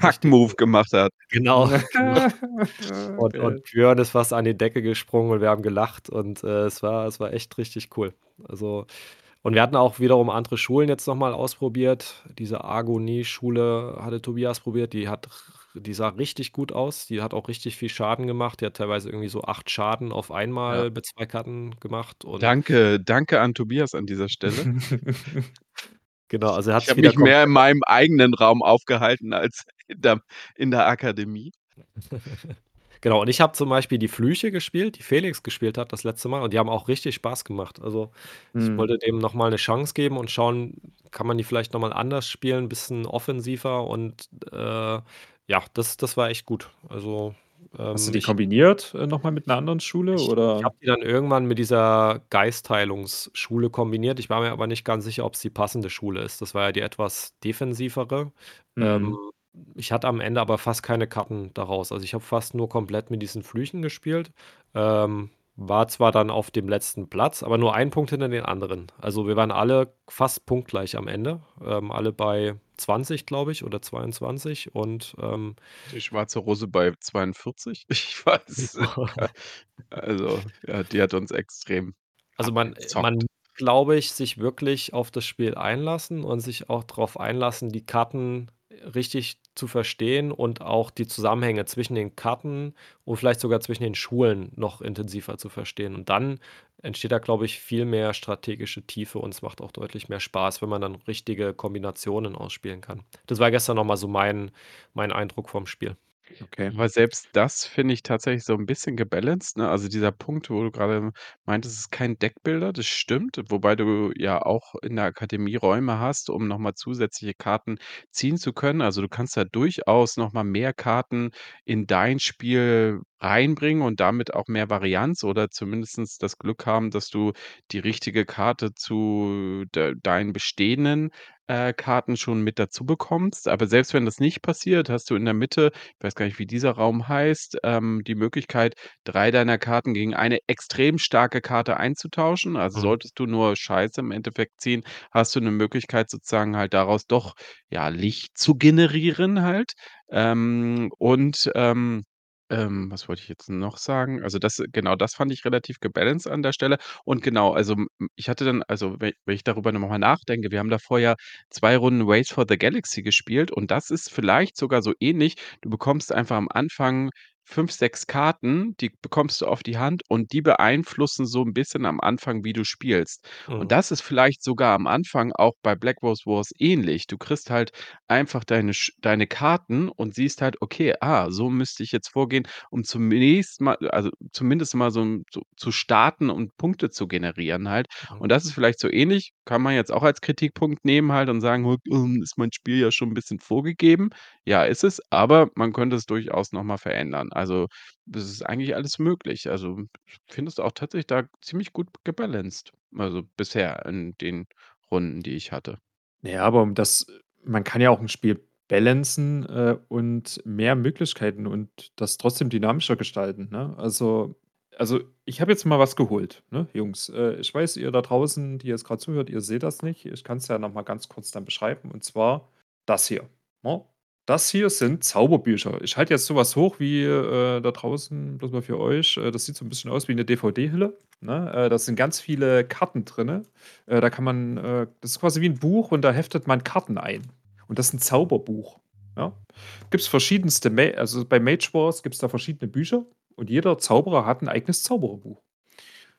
richtigen gemacht hat. genau. Und und Björn ist fast an die Decke gesprungen und wir haben gelacht und, äh, es war es war echt richtig cool. Also und wir hatten auch wiederum andere Schulen jetzt noch mal ausprobiert. Diese Argonie-Schule hatte Tobias probiert, die hat die sah richtig gut aus. Die hat auch richtig viel Schaden gemacht. Die hat teilweise irgendwie so 8 Schaden auf Ja. einmal mit 2 Karten gemacht Danke, danke an Tobias an dieser Stelle. Genau, also er Ich habe mich mehr in meinem eigenen Raum aufgehalten als in der in der Akademie. Genau, und ich habe zum Beispiel die Flüche gespielt, die Felix gespielt hat das letzte Mal und die haben auch richtig Spaß gemacht. Also, ich Mhm. wollte dem noch mal 'ne Chance geben und schauen, kann man die vielleicht noch mal anders spielen, bisschen offensiver und, äh, ja, das das war echt gut. Also, Hast du Ähm, die ich kombiniert, äh, noch mal mit 'ner anderen Schule, ich ich oder? habe die dann irgendwann mit dieser Geistheilungsschule kombiniert. Ich war mir aber nicht ganz sicher, ob's die passende Schule ist. Das war ja die etwas defensivere. Ähm, Mhm. ich hatte am Ende aber fast keine Karten daraus. Also, ich habe fast nur komplett mit diesen Flüchen gespielt. Ähm, war zwar dann auf dem letzten Platz, aber nur 1 Punkt hinter den anderen. Also, wir waren alle fast punktgleich am Ende, ähm, alle bei 20, glaube ich, oder 22 und, ähm Die Schwarze Rose bei 42? Ich weiß also, ja, die hat uns extrem Also, man abgezockt. man glaube ich, sich wirklich auf das Spiel einlassen und sich auch drauf einlassen, die Karten richtig zu verstehen und auch die Zusammenhänge zwischen den Karten und vielleicht sogar zwischen den Schulen noch intensiver zu verstehen. Und dann entsteht da, glaube ich, viel mehr strategische Tiefe und es macht auch deutlich mehr Spaß, wenn man dann richtige Kombinationen ausspielen kann. Das war gestern noch mal so mein mein Eindruck vom Spiel. Okay. Aber selbst das finde ich tatsächlich so 'n bisschen gebalanced, ne? Also, dieser Punkt, wo du grade meintest, es ist kein Deckbuilder, das stimmt, wobei du ja auch in der Akademie Räume hast, um noch mal zusätzliche Karten ziehen zu können. Also, du kannst da durchaus noch mal mehr Karten in dein Spiel reinbringen und damit auch mehr Varianz oder zumindest das Glück haben, dass du die richtige Karte zu de deinen bestehenden, äh, Karten schon mit dazu bekommst. Aber selbst wenn das nicht passiert, hast du in der Mitte ich weiß gar nicht, wie dieser Raum heißt, ähm, die Möglichkeit, 3 deiner Karten gegen eine extrem starke Karte einzutauschen. Also, Mhm. solltest du nur Scheiße im Endeffekt ziehen, hast du 'ne Möglichkeit sozusagen halt daraus doch, ja, Licht zu generieren halt. Ähm, und, ähm ähm, was wollte ich jetzt noch sagen? Also, das genau, das fand ich relativ gebalanced an der Stelle. Und genau, also, ich hatte dann also, wenn ich darüber noch mal nachdenke, wir haben davor ja 2 Runden Race for the Galaxy gespielt und das ist vielleicht sogar so ähnlich. Du bekommst einfach am Anfang 5, 6 Karten, die bekommst du auf die Hand und die beeinflussen so 'n bisschen am Anfang, wie du spielst. Und Mhm. das ist vielleicht sogar am Anfang auch bei Black Rose Wars ähnlich. Du kriegst halt einfach deine Sch deine Karten und siehst halt: „Okay, ah, so müsste ich jetzt vorgehen, um zunächst mal also, zumindest mal so 'n zu starten und Punkte zu generieren halt.“ Mhm. Und das ist vielleicht so ähnlich kann man jetzt auch als Kritikpunkt nehmen halt und sagen: „Ähm, ist mein Spiel ja schon 'n bisschen vorgegeben.“ Ja, ist es, aber man könnte es durchaus noch mal verändern. Also, das ist eigentlich alles möglich. Also, ich finde es auch tatsächlich da ziemlich gut gebalanced, also, bisher in den Runden, die ich hatte. Na ja, aber um das man kann ja auch 'n Spiel balancen, äh, und mehr Möglichkeiten und das trotzdem dynamischer gestalten, ne? Also also, ich habe jetzt mal was geholt, ne, Jungs. Äh, ich weiß, ihr da draußen, die jetzt grad zuhört, ihr seht das nicht. Ich kann's ja noch mal ganz kurz dann beschreiben und zwar das hier, ne? Das hier sind Zauberbücher. Ich halte jetzt so was hoch wie, äh, da draußen bloß mal für euch. Äh, das sieht so 'n bisschen aus wie 'ne DVD-Hülle, ne? Äh, da sind ganz viele Karten drinnen. Äh, da kann man äh, das ist quasi wie 'n Buch und da heftet man Karten ein. Und das ist 'n Zauberbuch, ja? Gibt's verschiedenste Ma also, bei Mage Wars gibt's da verschiedene Bücher und jeder Zauberer hat 'n eigenes Zaubererbuch.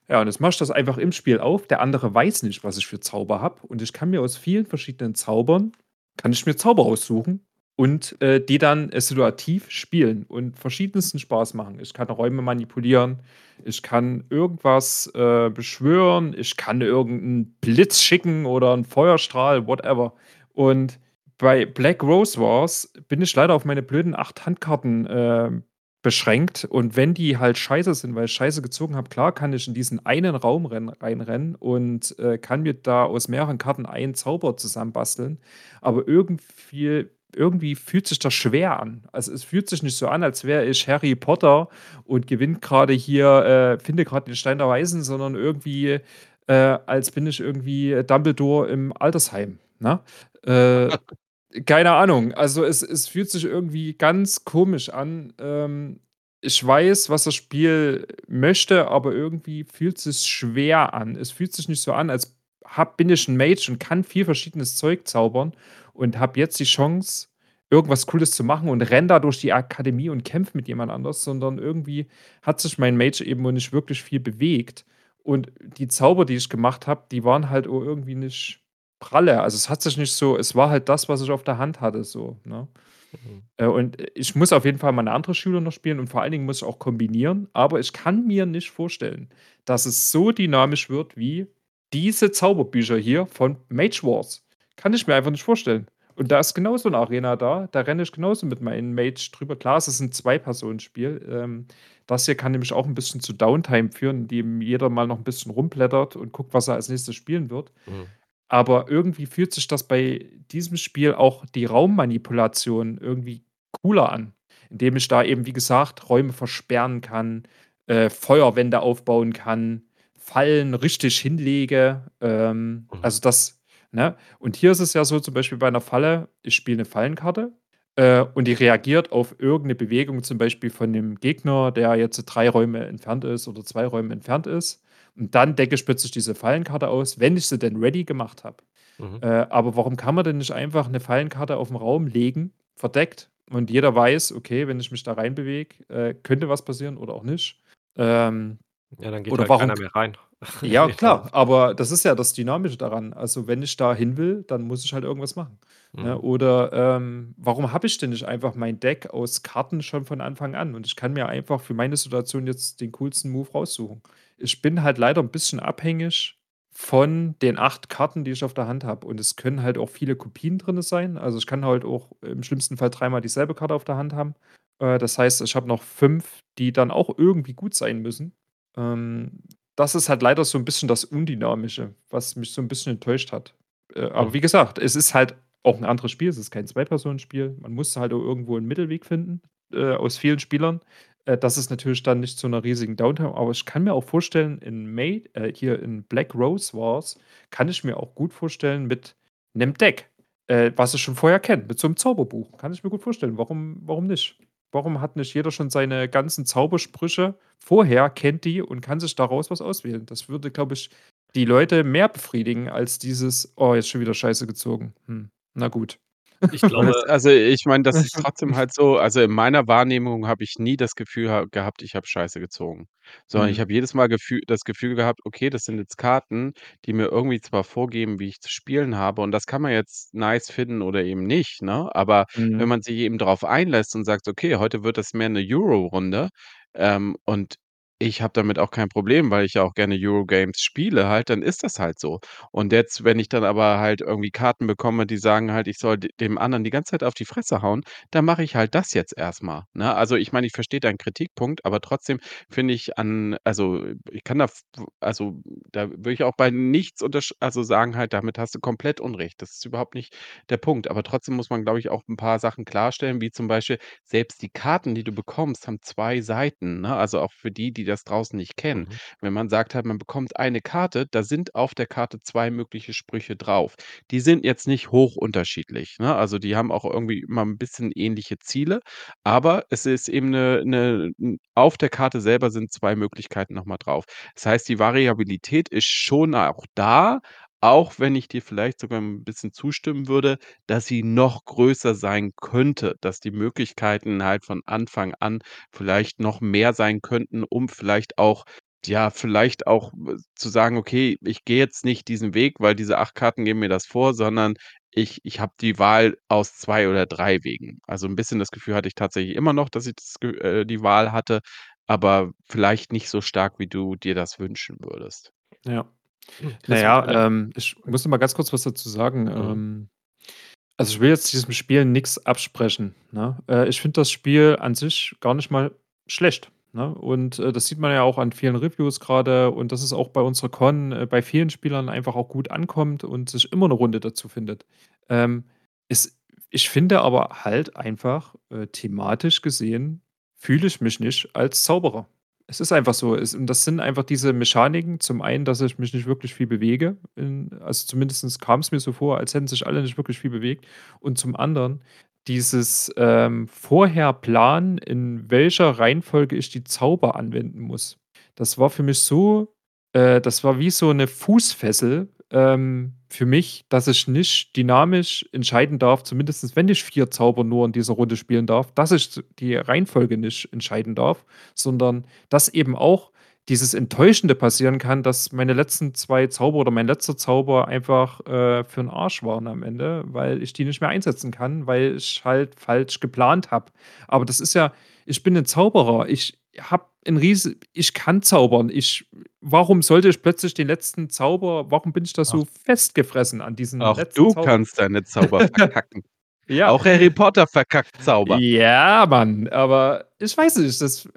Ja, und jetzt mache ich das einfach im Spiel auf. Der andere weiß nicht, was ich für Zauber habe und ich kann mir aus vielen verschiedenen Zaubern kann ich mir Zauber aussuchen und, äh, die dann, äh, situativ spielen und verschiedensten Spaß machen. Ich kann Räume manipulieren, ich kann irgendwas, äh, beschwören, ich kann irgend 'n Blitz schicken oder 'n Feuerstrahl, whatever. Und bei Black Rose Wars bin ich leider auf meine blöden 8 Handkarten, ähm, beschränkt und wenn die halt scheiße sind, weil ich Scheiße gezogen habe, klar kann ich in diesen einen Raum rennen reinrennen und, äh, kann mir da aus mehreren Karten einen Zauber zusammenbasteln, aber irgendwie irgendwie fühlt sich das schwer an. Also, es fühlt sich nicht so an, als wäre ich Harry Potter und gewinne grade hier äh, finde grad den Stein der Weisen, sondern irgendwie, äh, als bin ich irgendwie Dumbledore im Altersheim, ne? Äh, keine Ahnung. Also, es es fühlt sich irgendwie ganz komisch an. Ähm, ich weiß, was das Spiel möchte, aber irgendwie fühlt sich's schwer an. Es fühlt sich nicht so an, als habe bin ich 'n Mage und kann viel verschiedenes Zeug zaubern und habe jetzt die Chance, irgendwas Cooles zu machen und renne da durch die Akademie und kämpfe mit jemand anders, sondern irgendwie hat sich mein Mage eben nicht wirklich viel bewegt. Und die Zauber, die ich gemacht habe, die waren halt auch irgendwie nicht pralle. Also, es hat sich nicht so es war halt das, was ich auf der Hand hatte so, ne? Mhm. Äh, und ich muss auf jeden Fall mal 'ne andere Schüler noch spielen und vor allen Dingen muss ich auch kombinieren, aber ich kann mir nicht vorstellen, dass es so dynamisch wird wie diese Zauberbücher hier von Mage Wars. Kann ich mir einfach nicht vorstellen. Und da ist genauso 'ne Arena da. Da renne ich genauso mit meinen Mates drüber. Klar, es ist 'n Zwei-Personen-Spiel. Ähm, das hier kann nämlich auch 'n bisschen zu Downtime führen, indem jeder mal noch 'n bisschen rumblättert und guckt, was er als Nächstes spielen wird. Mhm. Aber irgendwie fühlt sich das bei diesem Spiel auch die Raummanipulation irgendwie cooler an, indem ich da eben, wie gesagt, Räume versperren kann, äh, Feuerwände aufbauen kann, Fallen richtig hinlege. Ähm, Mhm. also das ne? Und hier ist es ja so, zum Beispiel bei 'ner Falle, ich spiele 'ne Fallenkarte, äh, und die reagiert auf irgend 'ne Bewegung, zum Beispiel von dem Gegner, der jetzt 3 Räume entfernt ist oder 2 Räume entfernt ist. Und dann decke ich plötzlich diese Fallenkarte aus, wenn ich sie denn ready gemacht habe. Mhm. Äh, aber warum kann man denn nicht einfach 'ne Fallenkarte auf'n Raum legen, verdeckt und jeder weiß: „Okay, wenn ich mich da reinbewege, äh, könnte was passieren oder auch nicht.“ Ähm, Ja, dann geht oder halt warum keiner mehr rein. ja klar, aber das ist ja das Dynamische daran. Also, wenn ich da hin will, dann muss ich halt irgendwas machen, ne? Mhm. Oder, ähm, warum habe ich denn nicht einfach mein Deck aus Karten schon von Anfang an und ich kann mir einfach für meine Situation jetzt den coolsten Move raussuchen. Ich bin halt leider 'n bisschen abhängig von den 8 Karten, die ich auf der Hand habe und es können halt auch viele Kopien drinne sein. Also, ich kann halt auch im schlimmsten Fall dreimal dieselbe Karte auf der Hand haben. Äh, das heißt, ich habe noch 5, die dann auch irgendwie gut sein müssen. Ähm, das ist halt leider so 'n bisschen das Undynamische, was mich so 'n bisschen enttäuscht hat. Äh, aber wie gesagt, es ist halt auch 'n anderes Spiel. Es ist kein Zwei-Personen-Spiel. Man muss halt auch irgendwo 'n Mittelweg finden, äh, aus vielen Spielern. Äh, das ist natürlich dann nicht zu 'ner riesigen Downtime, aber ich kann mir auch vorstellen, in May äh, hier in Black Rose Wars kann ich mir auch gut vorstellen mit 'nem Deck, äh, was ich schon vorher kenne, mit so 'nem Zauberbuch. Kann ich mir gut vorstellen. Warum warum nicht? Warum hat nicht jeder schon seine ganzen Zaubersprüche vorher, kennt die und kann sich daraus was auswählen? Das würde, glaube ich, die Leute mehr befriedigen als dieses: „Oh, jetzt schon wieder Scheiße gezogen. Hm, na gut.“ Ich glaube das also, ich meine, das ist trotzdem halt so also, in meiner Wahrnehmung habe ich nie das Gefühl ha gehabt, ich habe Scheiße gezogen, sondern ich Mhm. habe jedes Mal Gefühl das Gefühl gehabt: „Okay, das sind jetzt Karten, die mir irgendwie zwar vorgeben, wie ich zu spielen habe“ und das kann man jetzt nice finden oder eben nicht, ne? Aber wenn Mhm. man sich eben drauf einlässt und sagt: „Okay, heute wird das mehr 'ne Euro-Runde“, ähm, und ich habe damit auch kein Problem, weil ich ja auch gerne Euro-Games spiele halt, dann ist das halt so. Und jetzt, wenn ich dann aber halt irgendwie Karten bekomme, die sagen halt, ich soll dem anderen die ganze Zeit auf die Fresse hauen, dann mache ich halt das jetzt erst mal, ne? Also, ich meine, ich verstehe deinen Kritikpunkt, aber trotzdem finde ich an also, ich kann da also, da würde ich auch bei nichts also, sagen halt, damit hast du komplett Unrecht. Das ist überhaupt nicht der Punkt. Aber trotzdem muss man, glaube ich, auch 'n paar Sachen klarstellen, wie zum Beispiel, selbst die Karten, die du bekommst, haben 2 Seiten, ne? Also, auch für die, die das draußen nicht kennen. Mhm. Wenn man sagt halt, man bekommt eine Karte, da sind auf der Karte 2 mögliche Sprüche drauf. Die sind jetzt nicht hoch unterschiedlich, ne? Also, die haben auch irgendwie immer 'n bisschen ähnliche Ziele, aber es ist eben 'ne 'ne 'n auf der Karte selber sind 2 Möglichkeiten noch mal drauf. Das heißt, die Variabilität ist schon auch da, auch wenn ich dir vielleicht sogar 'n bisschen zustimmen würde, dass sie noch größer sein könnte, dass die Möglichkeiten halt von Anfang an vielleicht noch mehr sein könnten, um vielleicht auch ja, vielleicht auch, äh, zu sagen: „Okay, ich gehe jetzt nicht diesen Weg, weil diese 8 Karten geben mir das vor, sondern ich ich habe die Wahl aus 2 oder 3 Wegen.“ Also, 'n bisschen das Gefühl hatte ich tatsächlich immer noch, dass ich das äh, die Wahl hatte, aber vielleicht nicht so stark, wie du dir das wünschen würdest. Ja. Hm, Na Christian, vielleicht ja, ähm, ich muss noch mal ganz kurz was dazu sagen. Mhm. Ähm, also, ich will jetzt diesem Spiel nix absprechen, ne? Äh, ich finde das Spiel an sich gar nicht mal schlecht, ne? Und, äh, das sieht man ja auch an vielen Reviews grade und dass es auch bei unserer Con, äh, bei vielen Spielern einfach auch gut ankommt und sich immer 'ne Runde dazu findet. Ähm, es ich finde aber halt einfach, äh, thematisch gesehen fühle ich mich nicht als Zauberer. Es ist einfach so. Es und das sind einfach diese Mechaniken. Zum einen, dass ich mich nicht wirklich viel bewege, in also, zumindest kam's mir so vor, als hätten sich alle nicht wirklich viel bewegt. Und zum anderen dieses, ähm, vorher in welcher Reihenfolge ich die Zauber anwenden muss. Das war für mich so äh, das war wie so 'ne Fußfessel, ähm, für mich, dass ich nicht dynamisch entscheiden darf, zumindest wenn ich 4 Zauber nur in dieser Runde spielen darf, dass ich die Reihenfolge nicht entscheiden darf, sondern dass eben auch dieses Enttäuschende passieren kann, dass meine letzten 2 Zauber oder mein letzter Zauber einfach, äh, für 'n Arsch waren am Ende, weil ich die nicht mehr einsetzen kann, weil ich halt falsch geplant habe. Aber das ist ja ich bin 'nen Zauberer. Ich habe 'n riese ich kann zaubern. Ich warum sollte ich plötzlich den letzten Zauber warum bin ich da Ach. so festgefressen an diesem Auch letzten du Zauber? kannst deine Zauber verkacken. Ja. Auch Harry Potter verkackt Zauber. Ja, Mann, aber ich weiß nicht, das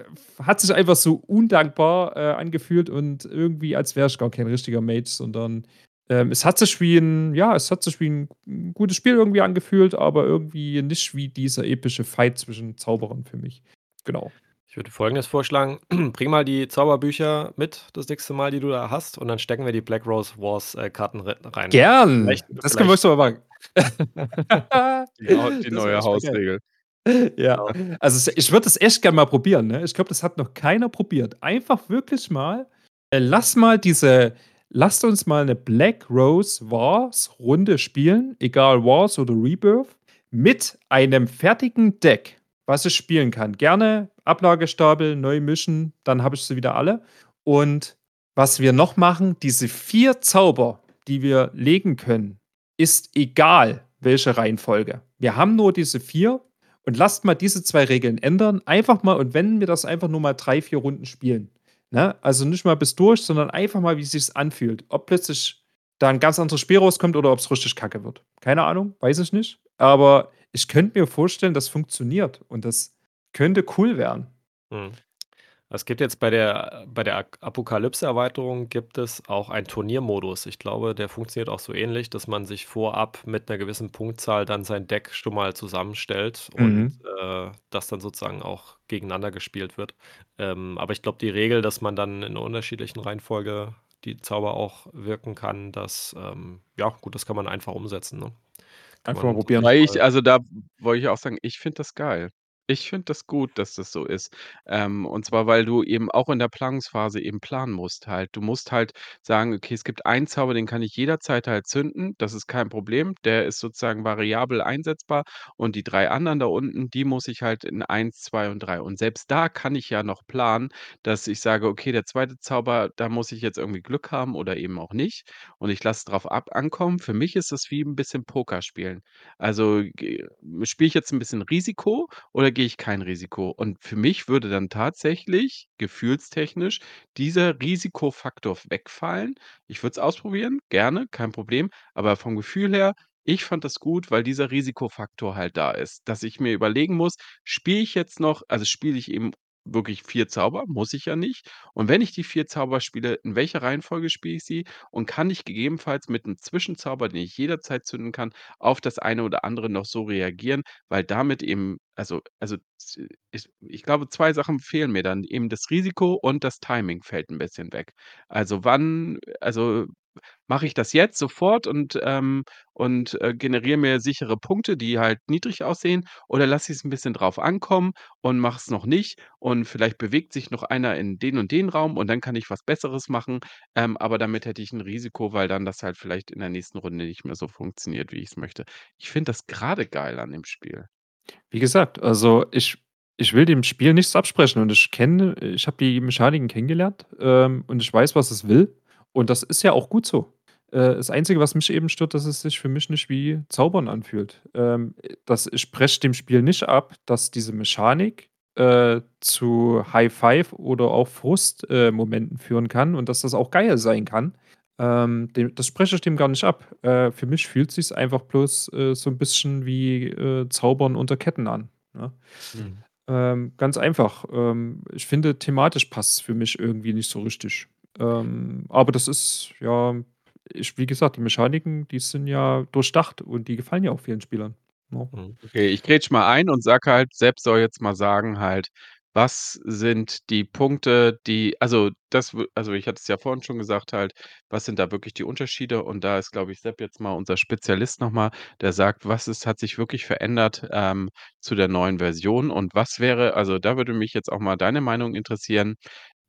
hat sich einfach so undankbar, äh, angefühlt und irgendwie, als wäre ich gar kein richtiger Mage, sondern, ähm, es hat sich wie 'n ja, es hat sich wie 'n 'n gutes Spiel irgendwie angefühlt, aber irgendwie nicht wie dieser epische Fight zwischen Zauberern für mich. Genau. Ich würde Folgendes vorschlagen: Bring mal die Zauberbücher mit das nächste Mal, die du da hast, und dann stecken wir die Black Rose Wars, äh, Karten re rein. Gern, Vielleicht das können wir vielleicht so machen. Die die neue. Hausregel. Ja, Genau. also, ich würde das echt gern mal probieren, ne? Ich glaube, das hat noch keiner probiert. Einfach wirklich mal äh, lass mal diese lasst uns mal 'ne Black Rose Wars Runde spielen, egal Wars oder Rebirth, mit einem fertigen Deck, was ich spielen kann. Gerne Ablagestapel neu mischen, dann habe ich sie wieder alle. Und was wir noch machen, diese 4 Zauber, die wir legen können, ist egal, welche Reihenfolge. Wir haben nur diese 4 und lasst mal diese 2 Regeln ändern. Einfach mal und wenn wir das einfach nur mal 3, 4 Runden spielen, ne? Also, nicht mal bis durch, sondern einfach mal, wie sich's anfühlt. Ob plötzlich da 'n ganz anderes Spiel rauskommt oder ob's richtig kacke wird. Keine Ahnung, weiß ich nicht. Aber ich könnte mir vorstellen, das funktioniert und das könnte cool werden. Mhm. Es gibt jetzt bei der bei der Apokalypse-Erweiterung gibt es auch einen Turniermodus. Ich glaube, der funktioniert auch so ähnlich, dass man sich vorab mit 'ner gewissen Punktzahl dann sein Deck schon mal zusammenstellt und, Mhm. äh, das dann sozusagen auch gegeneinander gespielt wird. Ähm, aber ich glaube, die Regel, dass man dann in unterschiedlichen Reihenfolge die Zauber auch wirken kann, das, ähm ja, gut, das kann man einfach umsetzen, ne? Einfach mal probieren. Weil ich mal also, da wollte ich auch sagen, ich finde das geil. Ich finde das gut, dass das so ist. Ähm, und zwar, weil du eben auch in der Planungsphase eben planen musst halt. Du musst halt sagen: „Okay, es gibt einen Zauber, den kann ich jederzeit halt zünden. Das ist kein Problem. Der ist sozusagen variabel einsetzbar. Und die 3 anderen da unten, die muss ich halt in 1, 2 und 3“ und selbst da kann ich ja noch planen, dass ich sage: „Okay, der 2. Zauber, da muss ich jetzt irgendwie Glück haben oder eben auch nicht und ich lasse es drauf ab ankommen.“ Für mich ist das wie 'n bisschen Poker spielen. Also, spiele ich jetzt 'n bisschen Risiko oder gehe ich kein Risiko? Und für mich würde dann tatsächlich gefühlstechnisch dieser Risikofaktor wegfallen. Ich würde es ausprobieren, gerne, kein Problem. Aber vom Gefühl her, ich fand das gut, weil dieser Risikofaktor halt da ist, dass ich mir überlegen muss: „Spiele ich jetzt noch also, spiele ich eben wirklich 4 Zauber, muss ich ja nicht. Und wenn ich die 4 Zauber spiele, in welcher Reihenfolge spiele ich sie? Und kann ich gegebenenfalls mit 'nem Zwischenzauber, den ich jederzeit zünden kann, auf das eine oder andere noch so reagieren?“ Weil damit eben also also, ich ich glaube, 2 Sachen fehlen mir dann, eben das Risiko und das Timing fällt 'n bisschen weg. Also, wann also, mache ich das jetzt sofort und, ähm und, äh, generiere mir sichere Punkte, die halt niedrig aussehen oder lasse ich's 'n bisschen drauf ankommen und mache es noch nicht und vielleicht bewegt sich noch einer in den und den Raum und dann kann ich was Besseres machen. Ähm, aber damit hätte ich 'n Risiko, weil dann das halt vielleicht in der nächsten Runde nicht mehr so funktioniert, wie ich's möchte. Ich finde das grade geil an dem Spiel. Wie gesagt, also, ich ich will dem Spiel nichts absprechen und ich kenne ich habe die Mechaniken kennengelernt, ähm, und ich weiß, was es will. Und das ist ja auch gut so. Äh, das Einzige, was mich eben stört, dass es sich für mich nicht wie Zaubern anfühlt. Ähm, das ich spreche dem Spiel nicht ab, dass diese Mechanik, äh, zu High Five oder auch Frust äh, führen kann und dass das auch geil sein kann. Ähm, dem das spreche ich dem gar nicht ab. Äh, für mich fühlt sich's einfach bloß, äh, so 'n bisschen wie, äh, Zaubern unter Ketten an, ne? Mhm. Ähm, ganz einfach. Ähm, ich finde, thematisch passt's für mich irgendwie nicht so richtig. Ähm, aber das ist ja ich wie gesagt, die Mechaniken, die sind ja durchdacht und die gefallen ja auch vielen Spielern, ne? Mhm. Okay, ich grätsche mal ein und sage halt, Sepp soll jetzt mal sagen halt, was sind die Punkte, die also, das also, ich hatte es ja vorhin schon gesagt halt, was sind da wirklich die Unterschiede? Und da ist, glaube ich, Sepp jetzt mal unser Spezialist noch mal, der sagt, was ist hat sich wirklich verändert, ähm, zu der neuen Version? Und was wäre also, da würde mich jetzt auch mal deine Meinung interessieren.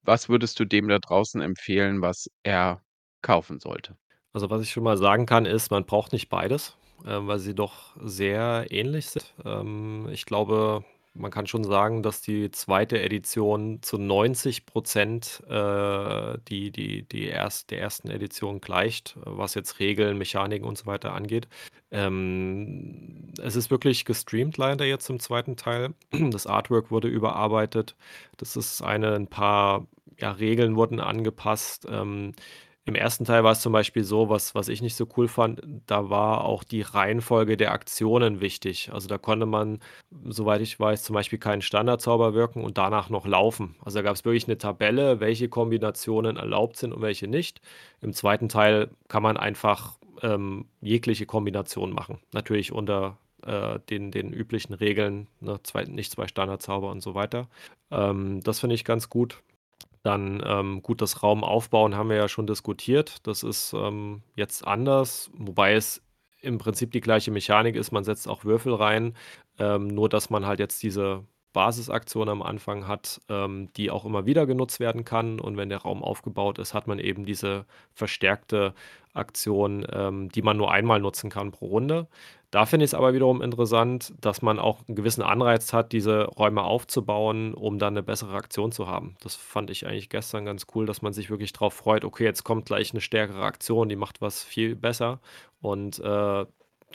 Was würdest du dem da draußen empfehlen, was er kaufen sollte? Also, was ich schon mal sagen kann, ist, man braucht nicht beides, ähm, weil sie doch sehr ähnlich sind. Ähm, ich glaube, man kann schon sagen, dass die 2. Edition zu 90 %, äh, die die die erst der 1. Edition gleicht, was jetzt Regeln, Mechaniken und so weiter angeht. Ähm, es ist wirklich gestreamt leider jetzt im 2. Teil. Das Artwork wurde überarbeitet. Das ist eine 'n paar, ja, Regeln wurden angepasst. Ähm, im 1. Teil war es zum Beispiel so, was was ich nicht so cool fand, da war auch die Reihenfolge der Aktionen wichtig. Also, da konnte man, soweit ich weiß, zum Beispiel keinen Standardzauber wirken und danach noch laufen. Also, da gab's wirklich 'ne Tabelle, welche Kombinationen erlaubt sind und welche nicht. Im 2. Teil kann man einfach, ähm, jegliche Kombination machen. Natürlich unter, äh, den den üblichen Regeln, ne, zwei nicht 2 Standardzauber und so weiter. Ähm, das finde ich ganz gut. Dann, ähm, gut, das Raum aufbauen haben wir ja schon diskutiert. Das ist, ähm, jetzt anders, wobei es im Prinzip die gleiche Mechanik ist. Man setzt auch Würfel rein, ähm, nur dass man halt jetzt diese Basisaktion am Anfang hat, ähm, die auch immer wieder genutzt werden kann. Und wenn der Raum aufgebaut ist, hat man eben diese verstärkte Aktion, ähm, die man nur einmal nutzen kann pro Runde. Da finde ich's aber wiederum interessant, dass man auch 'n gewissen Anreiz hat, diese Räume aufzubauen, um dann 'ne bessere Aktion zu haben. Das fand ich eigentlich gestern ganz cool, dass man sich wirklich drauf freut: „Okay, jetzt kommt gleich 'ne stärkere Aktion, die macht was viel besser.“ Und, äh,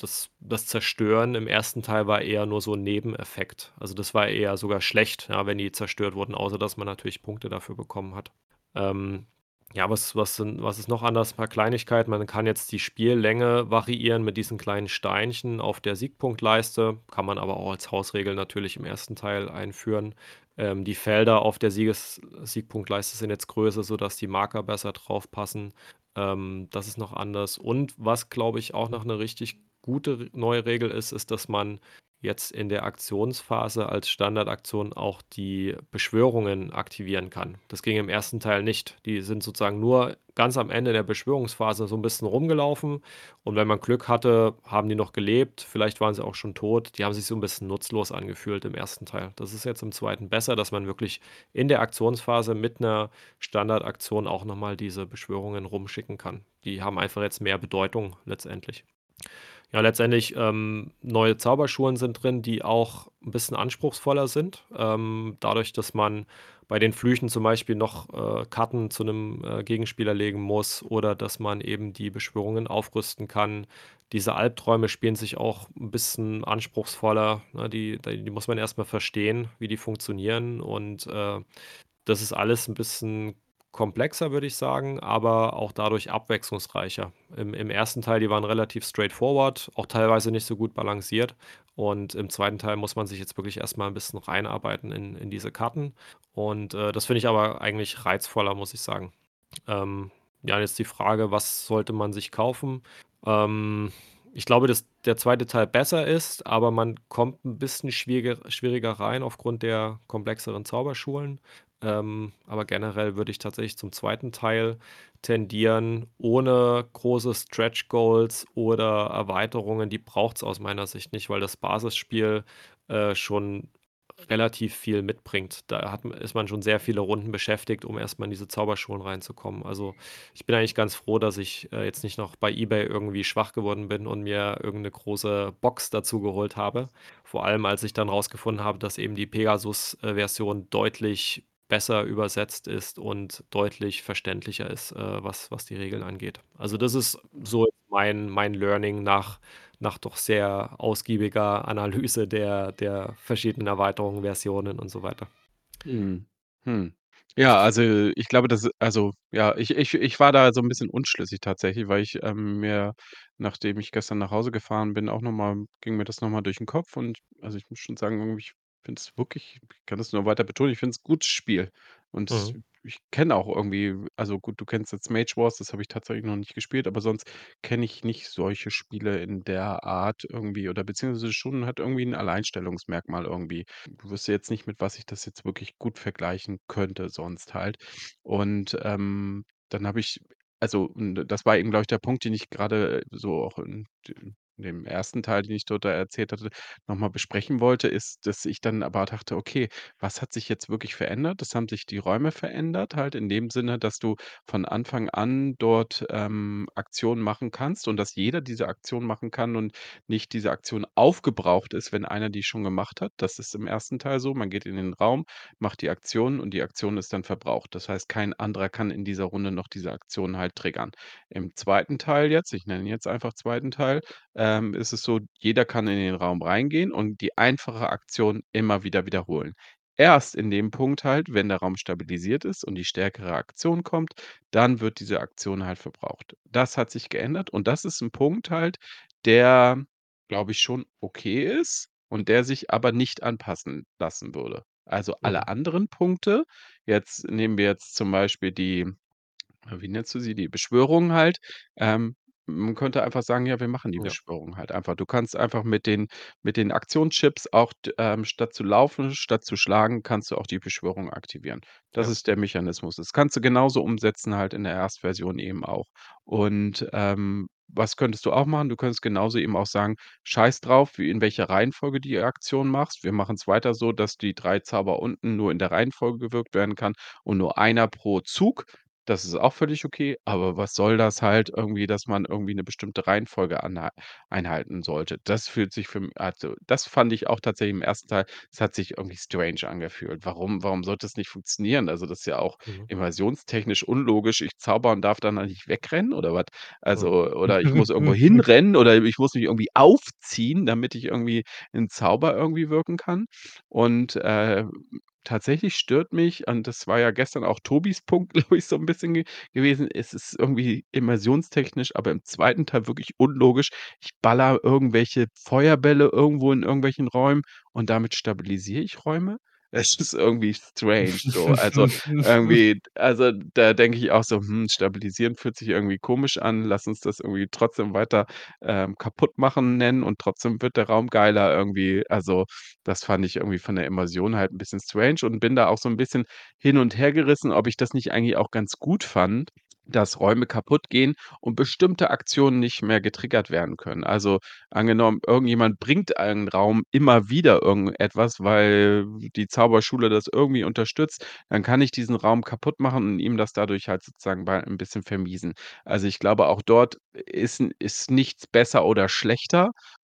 das das Zerstören im 1. Teil war eher nur so 'n Nebeneffekt. Also, das war eher sogar schlecht, ja, wenn die zerstört wurden, außer dass man natürlich Punkte dafür bekommen hat. Ähm, ja, was was was ist noch anders? Paar Kleinigkeiten. Man kann jetzt die Spiellänge variieren mit diesen kleinen Steinchen auf der Siegpunktleiste, kann man aber auch als Hausregel natürlich im 1. Teil einführen. Ähm, die Felder auf der Sieges Siegpunktleiste sind jetzt größer, sodass die Marker besser drauf passen. Ähm, das ist noch anders. Und was, glaube ich, auch noch 'ne richtig gute neue Regel ist, ist, dass man jetzt in der Aktionsphase als Standardaktion auch die Beschwörungen aktivieren kann. Das ging im 1. Teil nicht. Die sind sozusagen nur ganz am Ende der Beschwörungsphase so 'n bisschen rumgelaufen und wenn man Glück hatte, haben die noch gelebt, vielleicht waren sie auch schon tot. Die haben sich so 'n bisschen nutzlos angefühlt im 1. Teil. Das ist jetzt im 2. besser, dass man wirklich in der Aktionsphase mit 'ner Standardaktion auch noch mal diese Beschwörungen rumschicken kann. Die haben einfach jetzt mehr Bedeutung letztendlich. Ja, letztendlich, ähm, neue Zauberschulen sind drin, die auch 'n bisschen anspruchsvoller sind. Ähm, dadurch, dass man bei den Flüchen zum Beispiel noch, äh, Karten zu 'nem, äh, Gegenspieler legen muss oder dass man eben die Beschwörungen aufrüsten kann. Diese Albträume spielen sich auch 'n bisschen anspruchsvoller, ne? Die die muss man erst mal verstehen, wie die funktionieren und, äh, das ist alles 'n bisschen komplexer, würde ich sagen, aber auch dadurch abwechslungsreicher. Im im 1. Teil, die waren relativ straightforward, auch teilweise nicht so gut balanciert. Und im 2. Teil muss man sich jetzt wirklich erst mal 'n bisschen reinarbeiten in in diese Karten. Und, äh, das finde ich aber eigentlich reizvoller, muss ich sagen. Ähm, ja, jetzt die Frage: „Was sollte man sich kaufen?“ Ähm, ich glaube, dass der 2. Teil besser ist, aber man kommt 'n bisschen schwieriger schwieriger rein aufgrund der komplexeren Zauberschulen. Ähm, aber generell würde ich tatsächlich zum 2. Teil tendieren, ohne große Stretch Goals oder Erweiterungen. Die braucht's aus meiner Sicht nicht, weil das Basisspiel, äh, schon relativ viel mitbringt. Da hat ist man schon sehr viele Runden beschäftigt, um erst mal in diese Zauberschulen reinzukommen. Also, ich bin eigentlich ganz froh, dass ich, äh, jetzt nicht noch bei eBay irgendwie schwach geworden bin und mir irgend 'ne große Box dazu geholt habe. Vor allem, als ich dann rausgefunden habe, dass eben die Pegasus, äh, deutlich besser übersetzt ist und deutlich verständlicher ist, äh, was was die Regeln angeht. Also, das ist so mein mein Learning nach nach doch sehr ausgiebiger Analyse der der verschiedenen Erweiterungen, Versionen und so weiter. Mhm. Hm. Ja, also, ich glaube, das also, ja, ich ich ich war da so 'n bisschen unschlüssig tatsächlich, weil ich, ähm, mir, nachdem ich gestern nach Hause gefahren bin, auch noch mal ging mir das noch mal durch 'n Kopf und also, ich muss schon sagen, irgendwie, ich finde es wirklich ich kann das nur weiter betonen, ich finde es gutes Spiel. Und Mhm. ich kenne auch irgendwie also, gut, du kennst jetzt Mage Wars, das habe ich tatsächlich noch nicht gespielt, aber sonst kenne ich nicht solche Spiele in der Art irgendwie oder beziehungsweise schon hat irgendwie 'n Alleinstellungsmerkmal irgendwie. Ich wüsste jetzt nicht, mit was ich das jetzt wirklich gut vergleichen könnte sonst halt. Und, ähm, dann habe ich also, das war eben, glaube ich, der Punkt, den ich grade so auch in dem 1. Teil, den ich dort da erzählt hatte, noch mal besprechen wollte, ist, dass ich dann aber dachte: „Okay, was hat sich jetzt wirklich verändert?“ Es haben sich die Räume verändert halt in dem Sinne, dass du von Anfang an dort, ähm, Aktionen machen kannst und dass jeder diese Aktion machen kann und nicht diese Aktion aufgebraucht ist, wenn einer die schon gemacht hat. Das ist im 1. Teil so. Man geht in den Raum, macht die Aktion und die Aktion ist dann verbraucht. Das heißt, kein anderer kann in dieser Runde noch diese Aktion halt triggern. Im 2. Teil jetzt, ich nenne jetzt einfach 2. Teil, ähm, ist es so, jeder kann in den Raum reingehen und die einfache Aktion immer wieder wiederholen. erst in dem Punkt halt, wenn der Raum stabilisiert ist und die stärkere Aktion kommt, dann wird diese Aktion halt verbraucht. Das hat sich geändert und das ist 'n Punkt halt, der, glaube ich, schon okay ist und der sich aber nicht anpassen lassen würde. Also, alle Mhm. anderen Punkte jetzt nehmen wir jetzt zum Beispiel die äh, wie nennst du sie, die Beschwörungen halt. Ähm, man könnte einfach sagen: „Ja, wir machen die Ja. Beschwörung halt einfach.“ Du kannst einfach mit den mit den Aktionschips auch d ähm, statt zu laufen, statt zu schlagen, kannst du auch die Beschwörung aktivieren. Das Ja. ist der Mechanismus. Das kannst du genauso umsetzen halt in der Erstversion eben auch. Und, ähm, was könntest du auch machen? Du könntest genauso eben auch sagen: „Scheiß drauf, wie in welcher Reihenfolge die Aktion machst. Wir machen's weiter so, dass die 3 Zauber unten nur in der Reihenfolge gewirkt werden kann und nur einer pro Zug.“ Das ist auch völlig okay, aber was soll das halt irgendwie, dass man irgendwie 'ne bestimmte Reihenfolge anhal einhalten sollte? Das fühlt sich für m also, das fand ich auch tatsächlich im 1. Teil es hat sich irgendwie strange angefühlt. Warum warum sollte das nicht funktionieren? Also, das ist ja auch Mhm. inversionstechnisch unlogisch. Ich zauber und darf dann da nicht wegrennen oder was? Mhm. Also oder ich muss irgendwo hinrennen oder ich muss mich irgendwie aufziehen, damit ich irgendwie 'n Zauber irgendwie wirken kann. Und, äh, tatsächlich stört mich und das war ja gestern auch Tobis Punkt, glaube ich, so 'n bisschen ge gewesen. Es ist irgendwie immersionstechnisch, aber im 2. Teil wirklich unlogisch. Ich ballere irgendwelche Feuerbälle irgendwo in irgendwelchen Räumen und damit stabilisiere ich Räume. Es ist irgendwie strange so. Also, irgendwie also, da denke ich auch so: „Hm, stabilisieren fühlt sich irgendwie komisch an. Lass uns das irgendwie trotzdem weiter, ähm, Kaputtmachen nennen und trotzdem wird der Raum geiler irgendwie.“ Also, das fand ich irgendwie von der Immersion halt 'n bisschen strange und bin da auch so 'n bisschen hin und hergerissen, ob ich das nicht eigentlich auch ganz gut fand, dass Räume kaputtgehen und bestimmte Aktionen nicht mehr getriggert werden können. Also, angenommen, irgendjemand bringt einen Raum immer wieder irgendetwas, weil die Zauberschule das irgendwie unterstützt, dann kann ich diesen Raum kaputt machen und ihm das dadurch halt sozusagen bei 'n bisschen vermiesen. Also, ich glaube, auch dort ist ist nichts besser oder schlechter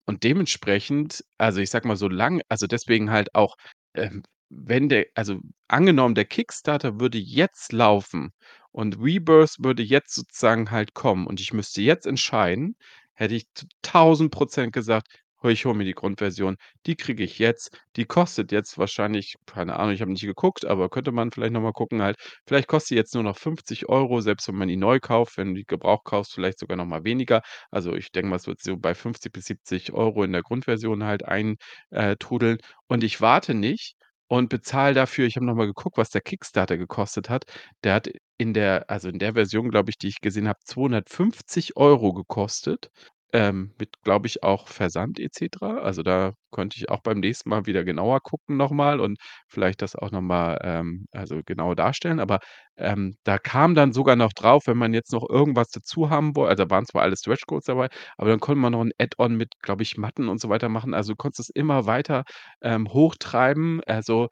und dementsprechend also, ich sage mal, solang also, deswegen halt auch, ähm, wenn der also, angenommen, der Kickstarter würde jetzt laufen und Rebirth würde jetzt sozusagen halt kommen und ich müsste jetzt entscheiden, hätte ich zu 1.000 % gesagt: „Oh, ich hole mir die Grundversion. Die kriege ich jetzt. Die kostet jetzt wahrscheinlich“ keine Ahnung, ich habe nicht geguckt, aber könnte man vielleicht noch mal gucken halt. Vielleicht kostet die jetzt nur noch 50 €, selbst wenn man die neu kauft. Wenn du die gebraucht kaufst, vielleicht sogar noch mal weniger. Also, ich denke mal, es wird so bei 50 bis 70 € in der Grundversion halt ein äh, trudeln und ich warte nicht und bezahle dafür ich habe noch mal geguckt, was der Kickstarter gekostet hat. Der hat in der also, in der Version, glaube ich, die ich gesehen habe, 250 € gekostet, ähm, mit, glaube ich, auch Versand et cetera. Also, da könnte ich auch beim nächsten Mal wieder genauer gucken noch mal und vielleicht das auch noch mal, ähm, also, genau darstellen. Aber, ähm, da kam dann sogar noch drauf, wenn man jetzt noch irgendwas dazu haben woll also, da waren zwar alle Stretch Goals dabei, aber dann konnte man noch 'n Add-on mit, glaube ich, Matten und so weiter machen. Also, du konntest es immer weiter, ähm, hochtreiben. Also,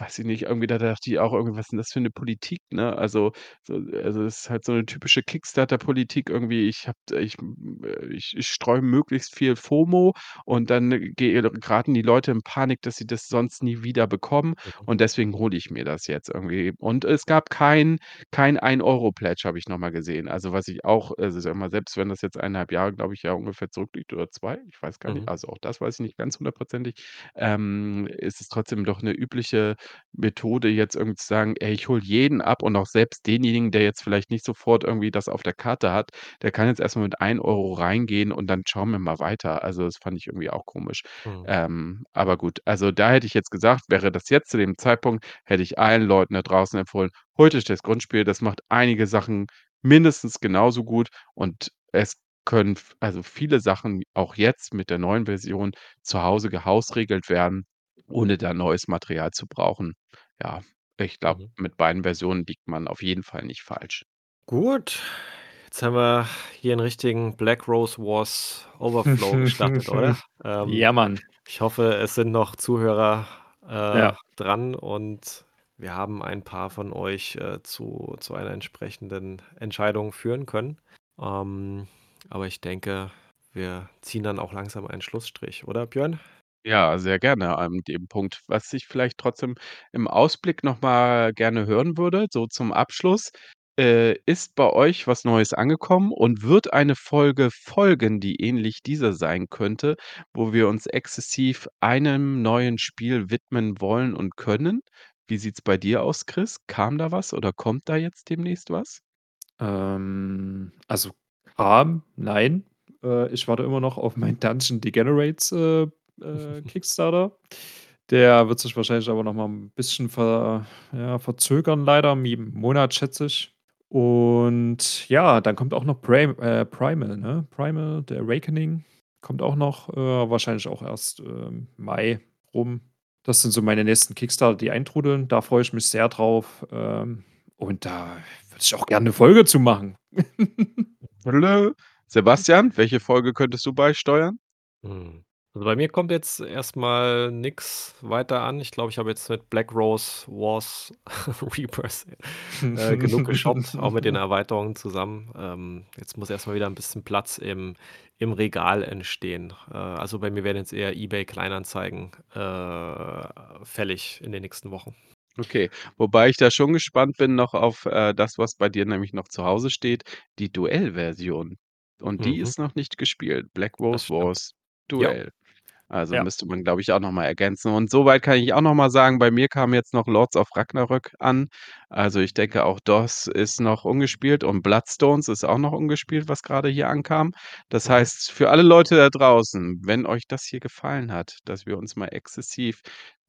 weiß ich nicht, irgendwie da dachte ich auch irgendwie: „Was ist 'n das für 'ne Politik“, ne? Also so also, das ist halt so 'ne typische Kickstarter-Politik irgendwie. Ich habe ich äh, ich ich streue möglichst viel FOMO und dann ge geraten die Leute in Panik, dass sie das sonst nie wieder bekommen Mhm. und deswegen hole ich mir das jetzt irgendwie. Und es gab kein kein Ein-Euro-Pledge, habe ich noch mal gesehen. Also, was ich auch also, sage mal, selbst wenn das jetzt 1 1/2 Jahre, glaube ich, ja ungefähr zurückliegt oder 2, ich weiß gar nicht. Mhm. Also, auch das weiß ich nicht ganz hundertprozentig, ähm, ist es trotzdem doch 'ne übliche Methode, jetzt irgendwie zu sagen: „Ey, ich hole jeden ab“ und auch selbst denjenigen, der jetzt vielleicht nicht sofort irgendwie das auf der Karte hat, der kann jetzt erst mal mit 1 € reingehen und dann schauen wir mal weiter. Also, das fand ich irgendwie auch komisch. Mhm. Ähm, aber gut, also, da hätte ich jetzt gesagt, wäre das jetzt zu dem Zeitpunkt, hätte ich allen Leuten da draußen empfohlen: „Holt euch das Grundspiel, das macht einige Sachen mindestens genauso gut und es können also, viele Sachen auch jetzt mit der neuen Version zu Hause gehausregelt werden, ohne da neues Material zu brauchen.“ Ja, ich glaube, Mhm. mit beiden Versionen liegt man auf jeden Fall nicht falsch. Gut, jetzt haben wir hier 'n richtigen Black Rose Wars Overflow gestartet, oder? Ähm, Ja, Mann. ich hoffe, es sind noch Zuhörer, äh, Ja. dran und wir haben ein paar von euch, äh, zu zu einer entsprechenden Entscheidung führen können. Ähm, aber ich denke, wir ziehen dann auch langsam einen Schlussstrich, oder Björn? Ja, sehr gerne an dem Punkt. Was ich vielleicht trotzdem im Ausblick noch mal gerne hören würde, so zum Abschluss Äh, ist bei euch was Neues angekommen und wird eine Folge folgen, die ähnlich dieser sein könnte, wo wir uns exzessiv einem neuen Spiel widmen wollen und können? Wie sieht's bei dir aus, Chris? Kam da was oder kommt da jetzt demnächst was? Ähm, also kam, nein. Äh, ich warte immer noch auf meinen Dungeon Degenerates, äh, äh, Kickstarter. Der wird sich wahrscheinlich aber noch mal 'n bisschen ver ja, verzögern leider, jeden Monat, schätze ich. Und ja, dann kommt auch noch Pram äh, Primal, ne? Primal, The Awakening kommt auch noch, äh, wahrscheinlich auch erst, ähm, Mai rum. Das sind so meine nächsten Kickstarter, die eintrudeln. Da freue ich mich sehr drauf. Ähm, und da würde ich auch gerne 'ne Folge zu machen. Sebastian, welche Folge könntest du beisteuern? Mhm. Also, bei mir kommt jetzt erst mal nix weiter an. Ich glaube, ich habe jetzt mit Black Rose Wars Rebirth, äh, genug geshoppt, auch mit den Erweiterungen zusammen. Ähm, jetzt muss erst mal wieder 'n bisschen Platz im im Regal entstehen. Äh, also, bei mir werden jetzt eher eBay Kleinanzeigen, äh, fällig in den nächsten Wochen. Okay, wobei ich da schon gespannt bin noch auf, äh, das, was bei dir nämlich noch zu Hause steht, die Duell-Version. Und die Mhm. ist noch nicht gespielt. Black Rose. Wars Ja. Also, Ja. müsste man, glaube ich, auch noch mal ergänzen. Und so weit kann ich auch noch mal sagen, bei mir kam jetzt noch Lords of Ragnarök an. Also, ich denke, auch das ist noch ungespielt und Bloodstones ist auch noch ungespielt, was grade hier ankam. Das Mhm. heißt, für alle Leute da draußen, wenn euch das hier gefallen hat, dass wir uns mal exzessiv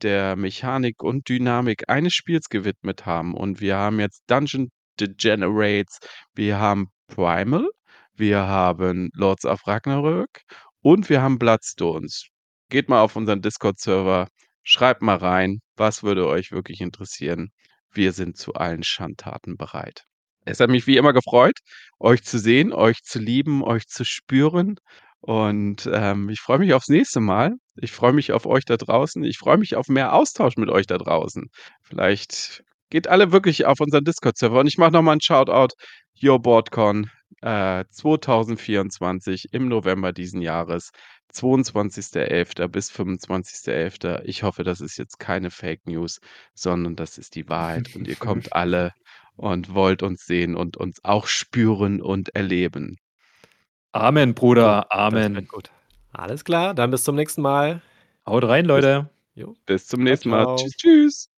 der Mechanik und Dynamik eines Spiels gewidmet haben und wir haben jetzt Dungeon Degenerates, wir haben Primal, wir haben Lords of Ragnarök und wir haben Bloodstones. Geht mal auf unseren Discord-Server, schreibt mal rein, was würde euch wirklich interessieren? Wir sind zu allen Schandtaten bereit. Es hat mich wie immer gefreut, euch zu sehen, euch zu lieben, euch zu spüren und, ähm, ich freue mich aufs nächste Mal. Ich freue mich auf euch da draußen. Ich freue mich auf mehr Austausch mit euch da draußen. Vielleicht geht alle wirklich auf unseren Discord-Server und ich mache noch mal 'n Shoutout: Your Board Con, äh, 2024 im November diesen Jahres, 22.11. bis 25.11. Ich hoffe, das ist jetzt keine Fake News, sondern das ist die Wahrheit und ihr kommt alle und wollt uns sehen und uns auch spüren und erleben. Amen, Bruder, Amen. gut. Alles klar, dann bis zum nächsten Mal. Haut rein, Bis Leute. Jo. bis zum nächsten Mal. Tschüss, tschüss.